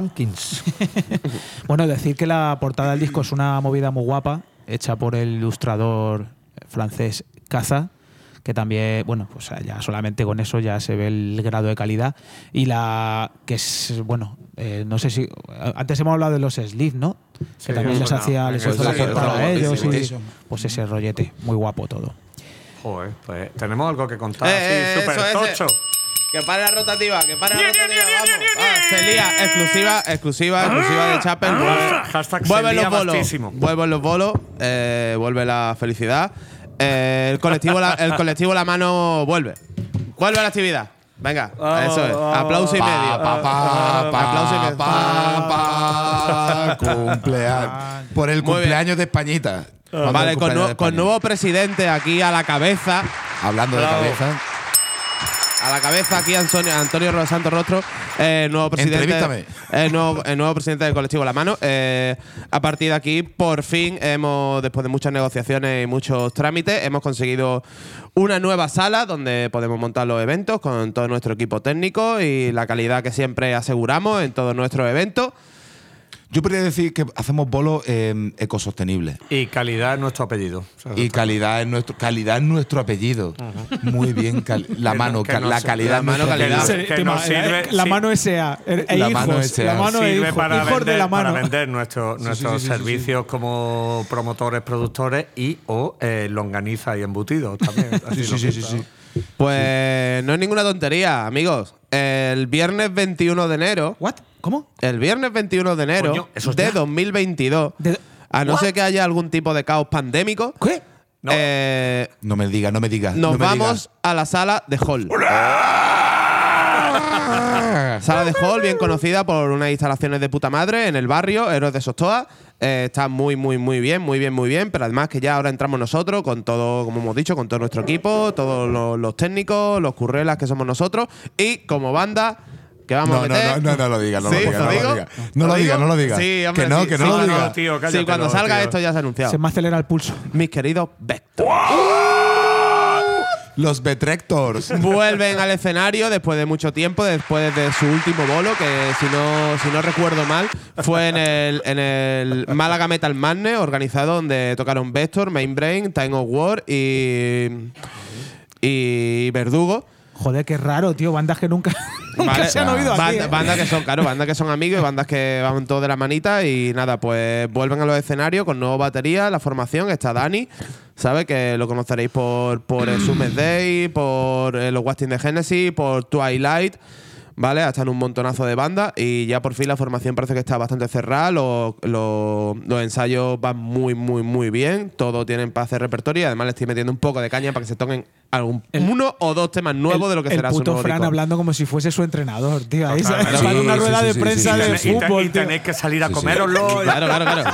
Pumpkins. Bueno, decir que la portada del disco es una movida muy guapa, hecha por el ilustrador francés Caza, que también, bueno, pues ya solamente con eso ya se ve el grado de calidad. Y la que es, bueno, eh, no sé si. Antes hemos hablado de los Sleeve, ¿no? Sí, que también les hacía, les hizo la portada a ellos. y- pues ese rollete, muy guapo todo. Joder, pues tenemos algo que contar Eh, así, eh, súper eso, ese. Que pare la rotativa, que pare la rotativa, vamos. Ah, Celia, exclusiva, exclusiva, exclusiva de Chapel. Vuelve, Hashtag vuelven los bolos. Vuelven los bolos, eh, vuelve la felicidad. Eh, el, colectivo la, el colectivo La Mano vuelve. Vuelve a la actividad. Venga, eso es. Aplauso y medio. pa, pa, pa, Aplauso y medio. pa, pa, cumpleaños. Por el cumpleaños de Españita. ¿Cuándo es Vale, con, de con nuevo presidente aquí a la cabeza. Hablando de Bravo. cabeza. A la cabeza aquí Antonio, Antonio Santos Rostro, eh, nuevo presidente. Eh, nuevo, el nuevo presidente del colectivo La Mano. Eh, a partir de aquí, por fin, hemos, después de muchas negociaciones y muchos trámites, hemos conseguido una nueva sala donde podemos montar los eventos con todo nuestro equipo técnico y la calidad que siempre aseguramos en todos nuestros eventos. Yo podría decir que hacemos bolos eh, ecosostenibles. Y calidad es nuestro apellido. O sea, Y calidad es nuestro, calidad es nuestro apellido. Muy bien, la mano, la calidad la mano, calidad. la mano SA. er- e La mano SA. La mano sirve para hijos vender, de la mano. para vender nuestro- nuestros sí, sí, sí. servicios como promotores, productores y o eh, longaniza y embutidos también. así Sí, sí, sí, sí. Pues no es ninguna tontería, amigos. El viernes 21 de enero. ¿What? ¿Cómo? El viernes 21 de enero Coño, eso es de ya. 2022, De- a no ser que haya algún tipo de caos pandémico, ¿Qué? No. eh, No me digas, no me digas. nos no me vamos digas. a la sala de Hall. Sala de Hall, bien conocida por unas instalaciones de puta madre en el barrio, Héroes de Sostoa. Eh, está muy, muy, muy bien, muy bien, muy bien. Pero además que ya ahora entramos nosotros con todo, como hemos dicho, con todo nuestro equipo, todos los, los técnicos, los currelas que somos nosotros. Y como banda, que vamos No, a no, meter. no, no, no lo digas, no lo Sí, digas, no lo digas. No lo digas, no lo digas. Sí, hombre, Que no, sí, que no sí, lo tío, Sí, cuando salga tío. esto ya se ha anunciado. Se me acelera el pulso. Mis queridos Vector. Los Betrectors. Vuelven al escenario después de mucho tiempo, después de su último bolo, que si no, si no recuerdo mal, fue en el, en el Málaga Metal Madness, organizado donde tocaron Vector, Mainbrain, Time of War y, y Verdugo. Joder, qué raro, tío. Bandas que nunca, nunca Vale. se han oído aquí. Banda- ¿eh? Bandas que son, claro, bandas que son amigos y bandas que van todos de la manita. Y nada, pues vuelven a los escenarios con nueva batería. La formación está Dani, ¿sabe? Que lo conoceréis por, por el Summer Day, por eh, los Wasting de Genesis, por Twilight. ¿Vale? Hasta en un montonazo de bandas. Y ya por fin la formación parece que está bastante cerrada. Los, los- los ensayos van muy, muy, muy bien. Todos tienen para hacer repertorio. Y además le estoy metiendo un poco de caña para que se toquen algún, uno o dos temas nuevos El- de lo que el será su puto nuevo Fran disco. hablando como si fuese su entrenador, tío. Ahí en una Sí, rueda sí, de sí, prensa sí, sí, de sí. Y, fútbol, y tenéis que salir a Sí, sí. coméroslo. Claro, claro, claro.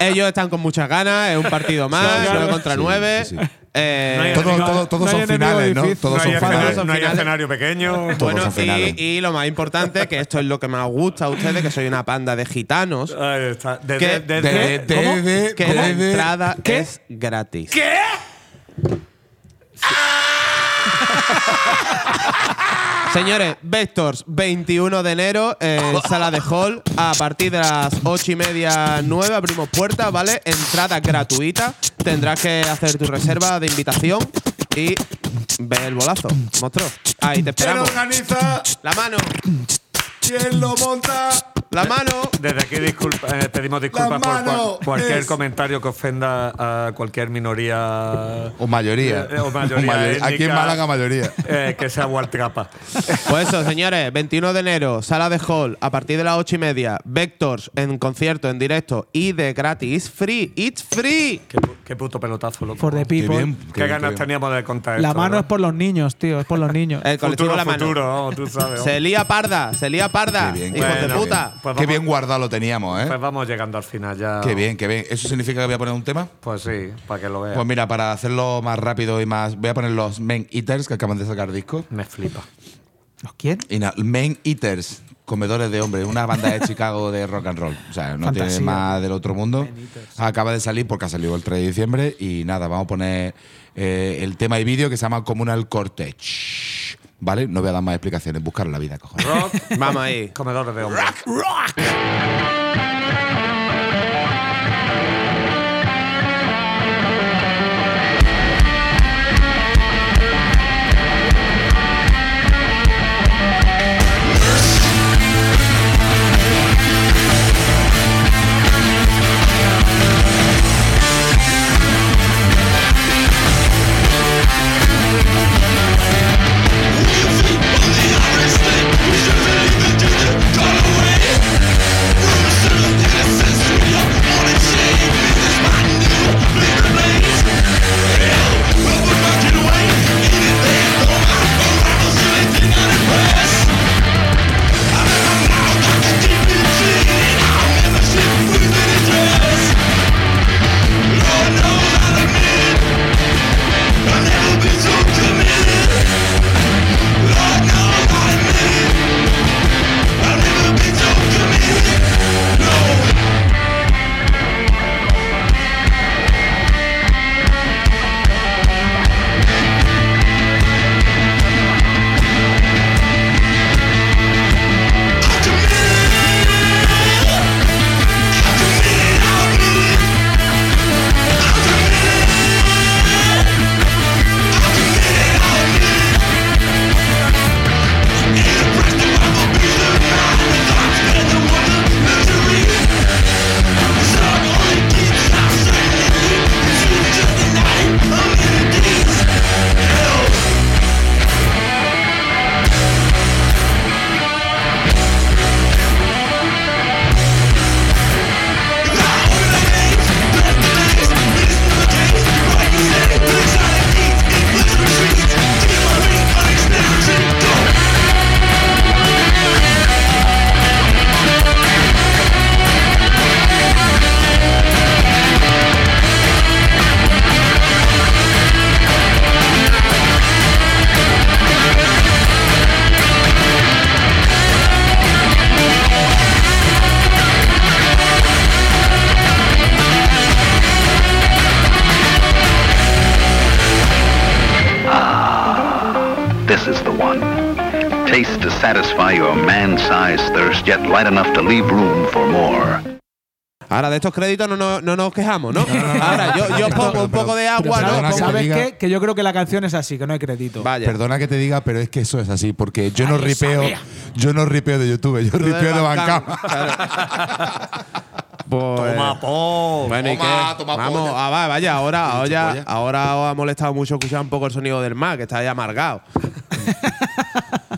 Ellos están con muchas ganas, es un partido más, Sí, 9 sí, contra sí, 9. sí, sí. Eh, No hay Todo- enemigo- todo- todos no son finales, ¿no? Todos no hay, son finales. no hay escenario pequeño. Todos bueno, son finales. y, y lo más importante, que esto es lo que más gusta a ustedes, que soy una panda de gitanos, Ahí está. De, ¿Qué? de- de- De- de- de- ¿cómo? de- que la entrada es gratis. ¿Qué? Señores, Vectors, 21 de enero, en sala de hall, a partir de las 8 y media, 9, abrimos puertas, ¿vale? Entrada gratuita. Tendrás que hacer tu reserva de invitación y ve el bolazo, monstruo. Ahí te ¿Quién esperamos. organiza? La mano, ¿Quién lo monta? La mano. Desde aquí disculpa- eh, pedimos disculpas por cual- cualquier es- comentario que ofenda a cualquier minoría. O mayoría. Eh, o mayoría Aquí en. Málaga, mayoría. eh, que sea Waltrapa. Pues eso, señores, 21 de enero, sala de hall, a partir de las 8 y media, Vectors en concierto, en directo y de gratis. Free, it's free. qué, qué puto pelotazo, loco. For the Qué people. bien. Qué ganas bien. teníamos de contar La esto, mano es por los niños, tío. Es por los niños. El colectivo Futuro, La Mano. futuro, vamos, tú sabes. Se lía parda, se lía parda. Qué bien, hijos qué de bien, puta. Pues Qué bien guardado lo teníamos, ¿eh? Pues vamos llegando al final ya. Qué bien, qué bien. ¿Eso significa que voy a poner un tema? Pues sí, para que lo veas. Pues mira, para hacerlo más rápido y más. Voy a poner los Main Eaters que acaban de sacar disco. Me flipa. ¿Los quién? Main Eaters, comedores de hombres, una banda de Chicago de rock and roll. O sea, no Fantasía. tiene más del otro mundo. Acaba de salir porque ha salido el 3 de diciembre. Y nada, vamos a poner eh, el tema y vídeo que se llama Communal Cortege. ¿Vale? No voy a dar más explicaciones. Buscar la vida, cojones. Rock, Vamos ahí. comedores de hombres. This de estos créditos no, nos- no nos quejamos, ¿no? Ahora yo, yo pongo un poco de agua, ¿no? Pongo- ¿Sabes diga- qué? Que yo creo que la canción es así, que no hay crédito. Vaya. Perdona que te diga, pero es que eso es así, porque yo no Ay, ripeo, sabía. yo no ripeo de YouTube, yo ripeo de Bandcamp, Bancama. Pues- Toma, po. Bueno, ¿y Toma, qué? toma Vamos, polla. ah, va, vaya, ahora, ahora, polla. ahora os ha molestado mucho escuchar un poco el sonido del mar, que está ahí amargado.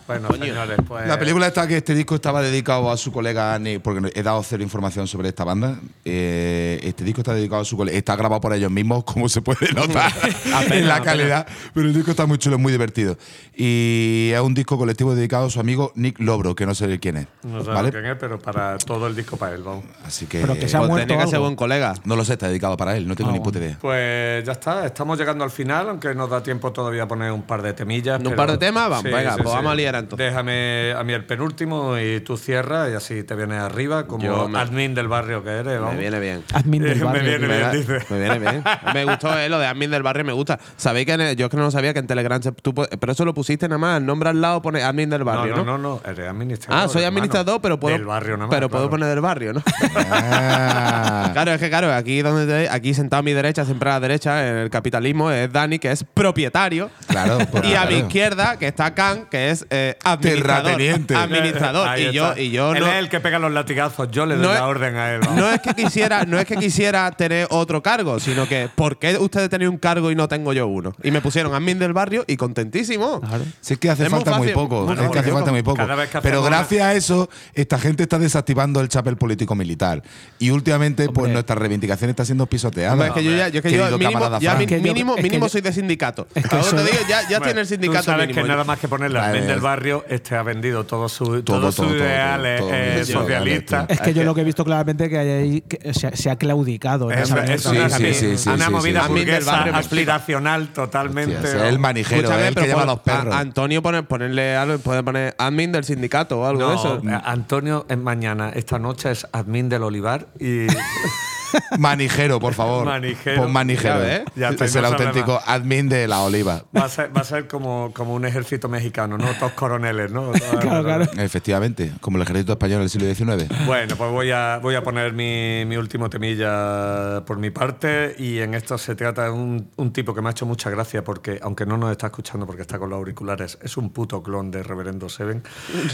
Bueno, señores, pues. La película está que este disco estaba dedicado a su colega Nick, porque he dado cero información sobre esta banda. Eh, este disco está dedicado a su colega. Está grabado por ellos mismos, como se puede notar en la calidad. Pero el disco está muy chulo, muy divertido. Y es un disco colectivo dedicado a su amigo Nick Lobro, que no sé quién es. No sabemos ¿vale? quién es, pero para todo el disco para él, vamos. Así que. Pero que se ha Pues muerto tenía que ser buen colega. No lo sé, está dedicado para él, no tengo Ah, ni puta idea. Pues ya está, estamos llegando al final, aunque nos da tiempo todavía a poner un par de temillas. ¿Un pero- par de temas? Vamos, venga, pues vamos a liar entonces. Déjame a mí el penúltimo y tú cierras y así te vienes arriba como Yo me- admin del barrio que eres. Vamos. Me viene bien. Admin del Me barrio. viene tío. bien. Me, dice. me viene bien. Me gustó eh, lo de admin del barrio, me gusta. Sabéis que en el- yo es que no sabía que en Telegram se- tú pero eso lo pusiste nada más, el nombre al lado pone admin del barrio, no, ¿no? no, no, eres administrador. Ah, soy hermano. administrador, pero puedo Del barrio nada más. pero puedo poner del barrio, ¿no? Ah. Claro, es que claro, aquí donde te- aquí sentado a mi derecha, siempre a la derecha, en el capitalismo, es Dani, que es propietario. Claro, pues, y a mi izquierda, que está Khan, que es eh, administrador. Terrateniente. Administrador. Ahí y yo, está. y yo Él no. es el que pega los latigazos, yo le doy No es- la orden a él. No es que quisiera, no es que quisiera tener otro cargo, sino que ¿por qué ustedes tenéis un cargo y no tengo yo uno? Y me pusieron admin del barrio y contentísimo. Si es que hace Es falta muy poco. Bueno, es que hace falta muy poco. Pero gracias a eso, esta gente está desactivando el chapel político militar. Y últimamente, pues nuestra reivindicación está siendo pisoteada. Hombre, es que yo ya, yo, es que yo mínimo, ya mínimo, es que mínimo yo- soy de sindicato. es que Ahora te digo, ya, ya Bueno, tiene el sindicato Tú sabes mínimo. que nada más que ponerle Vale. admin del barrio, este ha vendido Todo, todos todo, sus todo, ideales todo, todo, eh, todo, socialistas. Es que yo lo que he visto claramente que hay ahí que se, se ha claudicado. en Es, esa es Sí, sí, sí, sí, una sí, movida burguesa barrio aspiracional totalmente. Hostia, el manijero, Escúchame, es el que lleva a los perros. a- Antonio pone- ponerle algo, puede poner admin del sindicato o algo No, de eso. eh, Antonio es mañana, esta noche es admin del Olivar y, Manijero, por favor. Manijero. Pon manijero. Ya ves. Ya está, es el auténtico admin de la oliva. Va a ser, va a ser como, como un ejército mexicano, ¿no? Todos coroneles, ¿no? Claro, claro. Efectivamente, como el ejército español del siglo XIX. Bueno, pues voy a, voy a poner mi, mi último temilla por mi parte y en esto se trata de un, un tipo que me ha hecho mucha gracia porque, aunque no nos está escuchando porque está con los auriculares, es un puto clon de Reverendo Seven.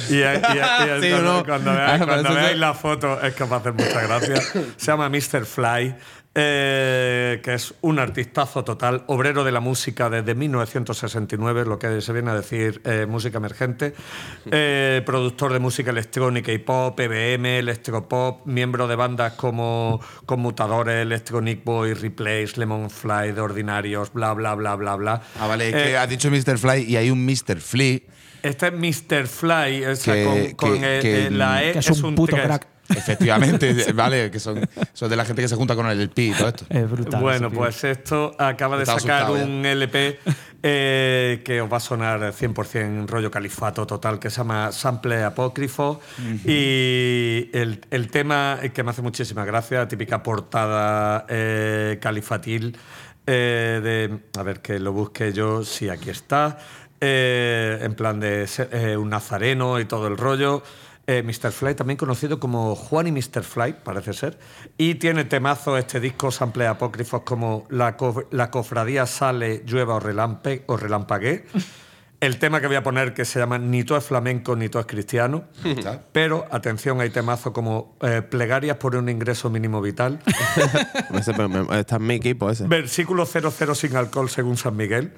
Y, y- y- y Sí, cuando, ¿no? cuando Ah, veáis, cuando veáis la foto es que va a hacer mucha gracia. Se llama Mr. Fly. eh, que es un artistazo total, obrero de la música desde 1969, lo que se viene a decir eh, música emergente, eh, productor de música electrónica y pop, EBM, electropop, miembro de bandas como Conmutadores, Electronic Boy, Replace, Lemon Fly, De Ordinarios, bla, bla, bla, bla, bla. Ah, vale, es Eh, que has dicho Mr. Fly y hay un Mr. Flea. Este es Mr. Fly, o sea, Que- con, con, que- que- la E Que es un puto crack. Efectivamente, vale, que son, son de la gente que se junta con el pi y todo esto. Es brutal. Bueno, pues esto acaba de Estaba sacar asustado ya. un LP eh, que os va a sonar 100% rollo califato total, que se llama Sample Apócrifo. Y el, el tema que me hace muchísima gracia, típica portada eh, califatil, eh, de, a ver que lo busque yo, sí, aquí está, eh, en plan de ser- eh, un nazareno y todo el rollo. Eh, Mr. Fly, también conocido como Juan y Mr. Fly, parece ser. Y tiene temazo este disco, sample apócrifos como La, co- la cofradía sale, llueva o, relampe, o relampaguee. El tema que voy a poner que se llama Ni todo es flamenco, ni todo es cristiano. Pero, atención, hay temazo como eh, Plegarias por un ingreso mínimo vital. Está en mi equipo ese. Versículo 00 sin alcohol según San Miguel.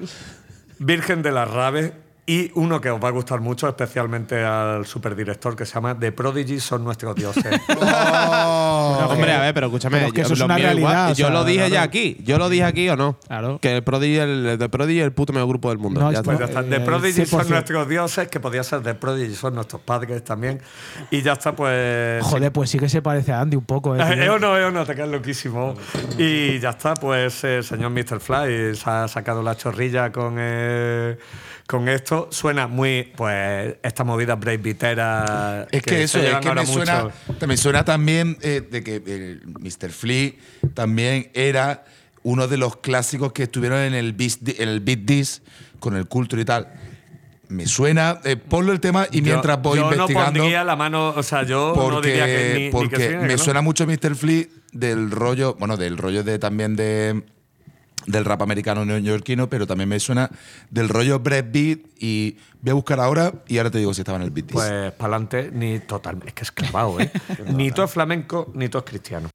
Virgen de las Raves. Y uno que os va a gustar mucho, especialmente al superdirector, que se llama The Prodigy son nuestros dioses. Hombre, a ver, pero escúchame. Pero es que yo- eso es lo una realidad, o yo sea, lo dije ya aquí. Yo lo dije aquí o no. Claro. Que el Prodigy, el, el de Prodigy es el puto mejor grupo del mundo. No, ya está. Pues ya está. The Eh, Prodigy son 100%. nuestros dioses, que podía ser The Prodigy son nuestros padres también. Y ya está, pues. Joder, pues sí que se parece a Andy un poco. ¿eh, Eh, tío? eh, o no, eh, o no, te quedas loquísimo. Y ya está, pues el señor Mr. Fly se ha sacado la chorrilla con, eh, con esto. Suena muy, pues, esta movida breakbeatera. Es que, eso, se es que me suena, me suena también eh, de que el Mr. Flea también era uno de los clásicos que estuvieron en el Beat, en el beat Dis con el Culture y tal. Me suena, eh, ponlo el tema y mientras yo, voy yo investigando. no pondría la mano, o sea, yo no porque diría que ni, ni porque que sí, ni me que no. suena mucho Mr. Flea del rollo, bueno, del rollo de también de del rap americano neoyorquino, pero también me suena del rollo breakbeat y voy a buscar ahora y ahora te digo si estaba en el beat. Pues para adelante, ni total. Es que es clavado, ¿eh? ni todo es flamenco, ni todo es cristiano.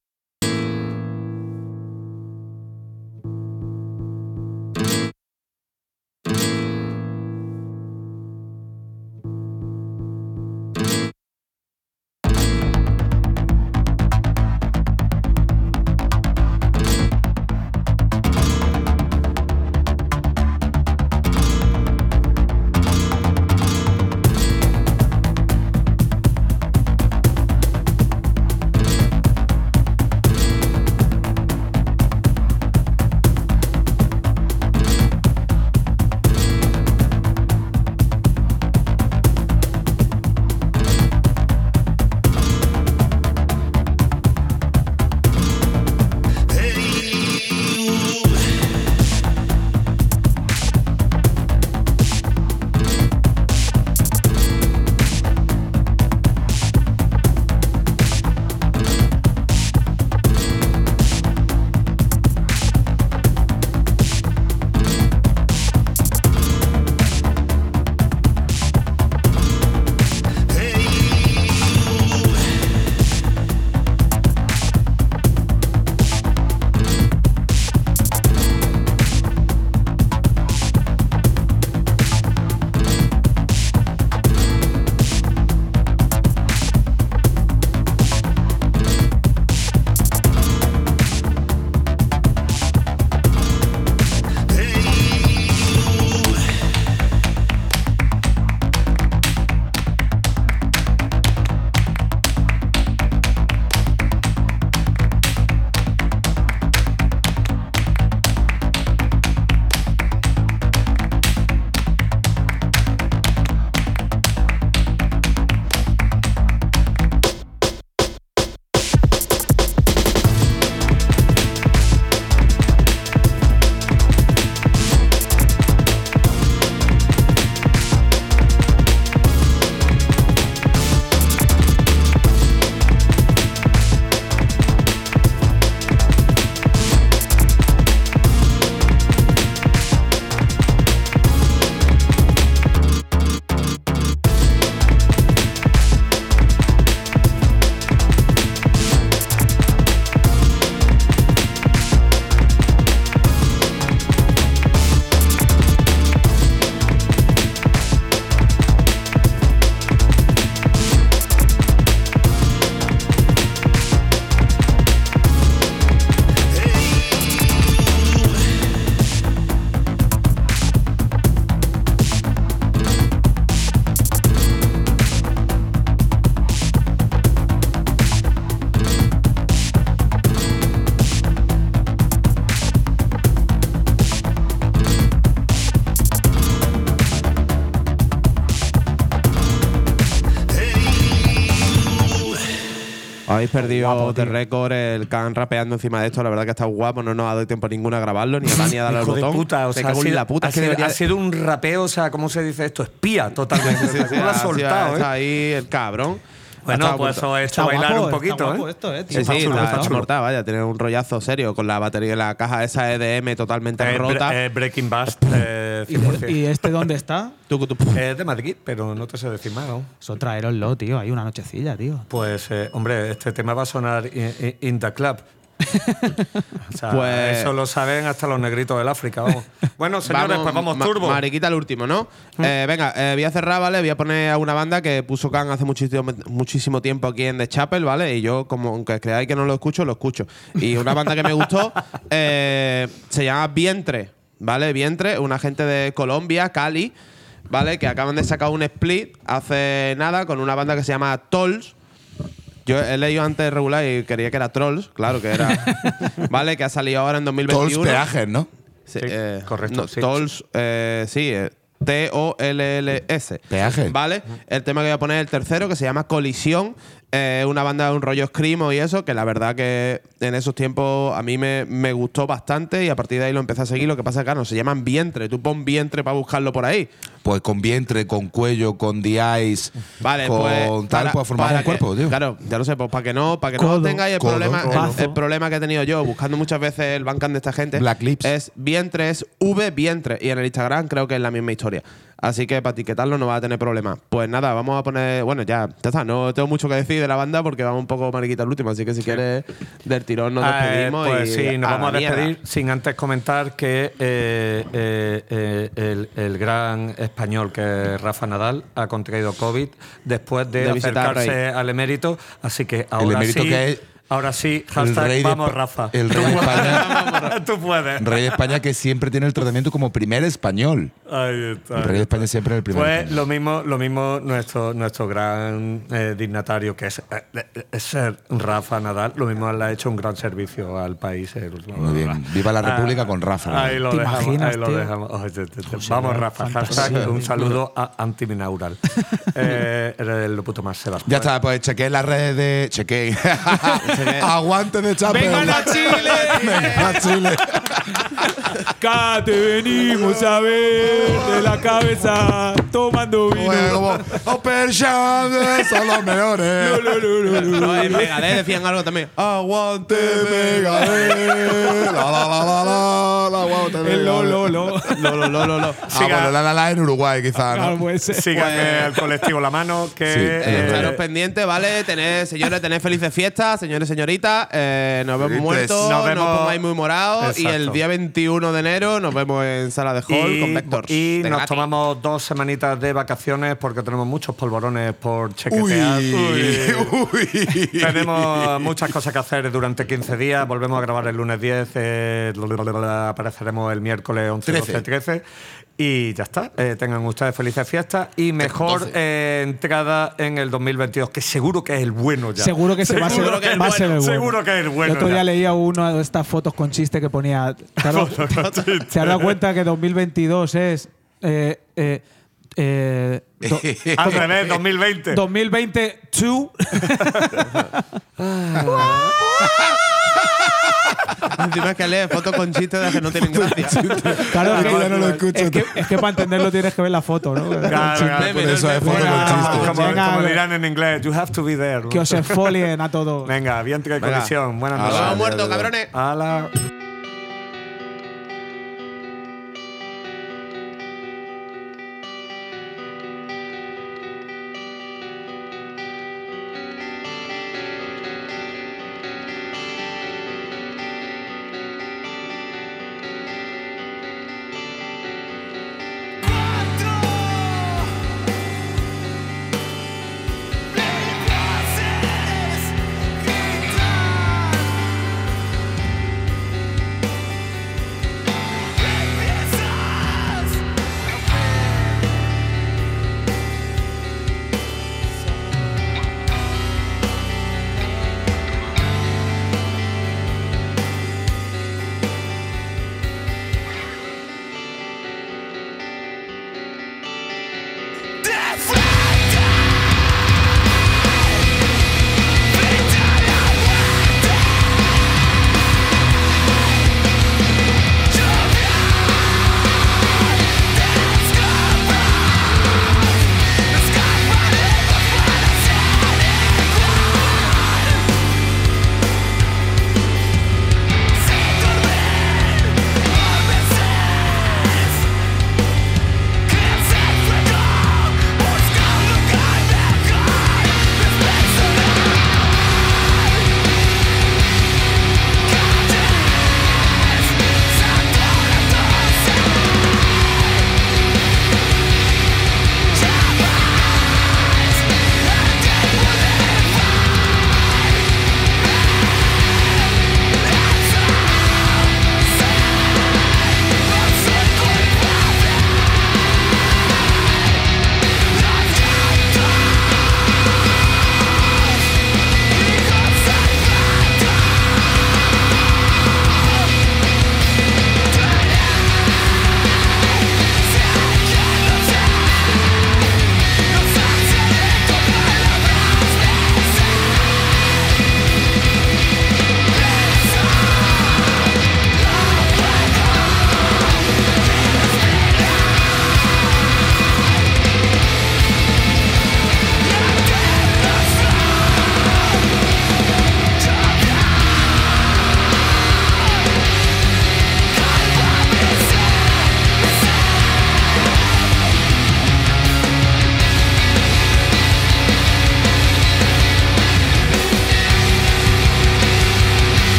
Habéis perdido de récord el can rapeando encima de esto. La verdad que está guapo. No nos ha dado tiempo ninguno a grabarlo, ni a a darle al botón. puta, o Se sea, ha sido, la puta. ha sido- debería- ha sido un rapeo, o sea, ¿cómo se dice esto? Espía, totalmente. O sea, ¿Cómo lo ha Sí, soltado, está eh? ahí el cabrón. Bueno, pues eso Está bailar guapo, un poquito, está guapo ¿eh? esto, eh. Sí, sí, Está chulo, está, mortal, vaya, tiene un rollazo serio con la batería de la caja esa EDM totalmente Eh, rota. bre- eh, Breaking Bad, eh, ¿Y, 100%. ¿Y este dónde está? Es de Madrid, pero no te sé decir más aún. Eso traeroslo, tío. Hay una nochecilla, tío. Pues, eh, hombre, este tema va a sonar in- in the club. o sea, Pues- eso lo saben hasta los negritos del África, vamos. Bueno, señores, pues vamos ma- turbo. Mariquita el último, ¿no? Eh, venga, eh, voy a cerrar, ¿vale? Voy a poner a una banda que puso Can hace muchísimo, muchísimo tiempo aquí en The Chapel, ¿vale? Y yo, como aunque creáis que no lo escucho, lo escucho. Y una banda que me gustó eh, se llama Vientre, ¿vale? Vientre, una gente de Colombia, Cali, ¿vale? Que acaban de sacar un split hace nada con una banda que se llama Tolls. Yo he leído antes regular y quería que era Trolls, claro que era. ¿Vale? Que ha salido ahora en 2021. Tolls peajes, ¿no? Sí, Sí, eh, correcto, no, sí. Tolls, eh, sí, eh, T-O-L-L-S. Peaje. ¿Vale? El tema que voy a poner es el tercero, que se llama Colisión. Eh, una banda de un rollo screamo y eso, que la verdad que en esos tiempos a mí me, me gustó bastante y a partir de ahí lo empecé a seguir. Lo que pasa es que, claro, se llaman vientre. Tú pon vientre para buscarlo por ahí. Pues con vientre, con cuello, con the eyes, Vale, con pues. tal, para- pues formamos para un cuerpo, tío. Claro, ya lo sé, pues para que no, para que Codo, no tengáis el codo, problema, el- codo. el, problema que he tenido yo buscando muchas veces el Bandcamp de esta gente. Black Lips. Es vientre, es V vientre. Y en el Instagram creo que es la misma historia. Así que para etiquetarlo no va a tener problema. Pues nada, vamos a poner. Bueno, ya, ya está. No tengo mucho que decir de la banda porque vamos un poco mariquita al último. Así que si quieres, del tirón nos Ah, eh, despedimos. pues y sí, nos a vamos a mierda. despedir sin antes comentar que eh, eh, el, el gran español que es Rafa Nadal ha contraído COVID después de, De acercarse al emérito. Así que ahora emérito sí, que es ahora sí, hashtag vamos Espa- Rafa. el rey de España. Tú puedes. Rey de España que siempre tiene el tratamiento como primer español. Ahí está. El rey de España siempre es el primer Pues español. lo mismo, lo mismo nuestro, nuestro gran eh, dignatario, que es, eh, es ser Rafa Nadal, lo mismo le ha hecho un gran servicio al país. el- Muy bien. Viva la República con Rafa. Ahí lo ¿Te dejamos. imaginas, ahí lo dejamos. Oye, te- te- te- Vamos, Rafa. Hashtag un saludo a Antiminaural. eh, eres el puto más. Ya está, pues chequé las redes de. Chequé. Aguante de Chapel. ¡Vengan a Chile! Vengan a Chile. Acá te venimos a ver de la cabeza tomando vino. Bueno, como, Open Sham, son los mejores. No, en Megadeth decían algo también. Aguante, Megadeth. La, la, la, la, la, la, aguante, El lo, lo, lo. Lo, lo, lo, lo, lo. Ah, bueno, la, la, la en Uruguay, quizá, Claro, ¿no? puede ser. Pues- eh, al colectivo La Mano, que. Sí, eh, Estaros pendientes, ¿vale? Tened, señores, tened felices fiestas, señores, señoritas. Eh, nos vemos muertos, Nos vemos- pongáis muy morados. Y el día 21 de enero nos vemos en Sala de Hall y, con Vector. y nos gratis. tomamos dos semanitas de vacaciones porque tenemos muchos polvorones por chequetear. Uy, uy. Tenemos muchas cosas que hacer durante 15 días. Volvemos a grabar el lunes 10. eh, apareceremos el miércoles 11, 12, 13. 13. Y ya está. Eh, tengan ustedes felices fiestas y mejor 12. eh, entrada en el 2022, que seguro que es el bueno ya. Seguro que se va a ser, Seguro que es va a ser bueno, el bueno. Seguro que es el bueno. El otro ya. día leía una de estas fotos con chiste que ponía. ¿Te has dado, ¿te has dado cuenta que 2022 es. Eh, eh, eh, do- Al revés, 2020. 2020 2 Encima es que lee fotos con chistes de que no tienen gracia. Claro, que, ya no lo escucho, es, que, tío. es que para entenderlo tienes que ver la foto, ¿no? Claro, claro. Por eso es foto con chiste. Como, Venga, como venga. dirán en inglés, you have to be there. ¿no? Que os esfolien a todos. Venga, bien de colisión. Buenas noches. Nos muerto, cabrones. Hala.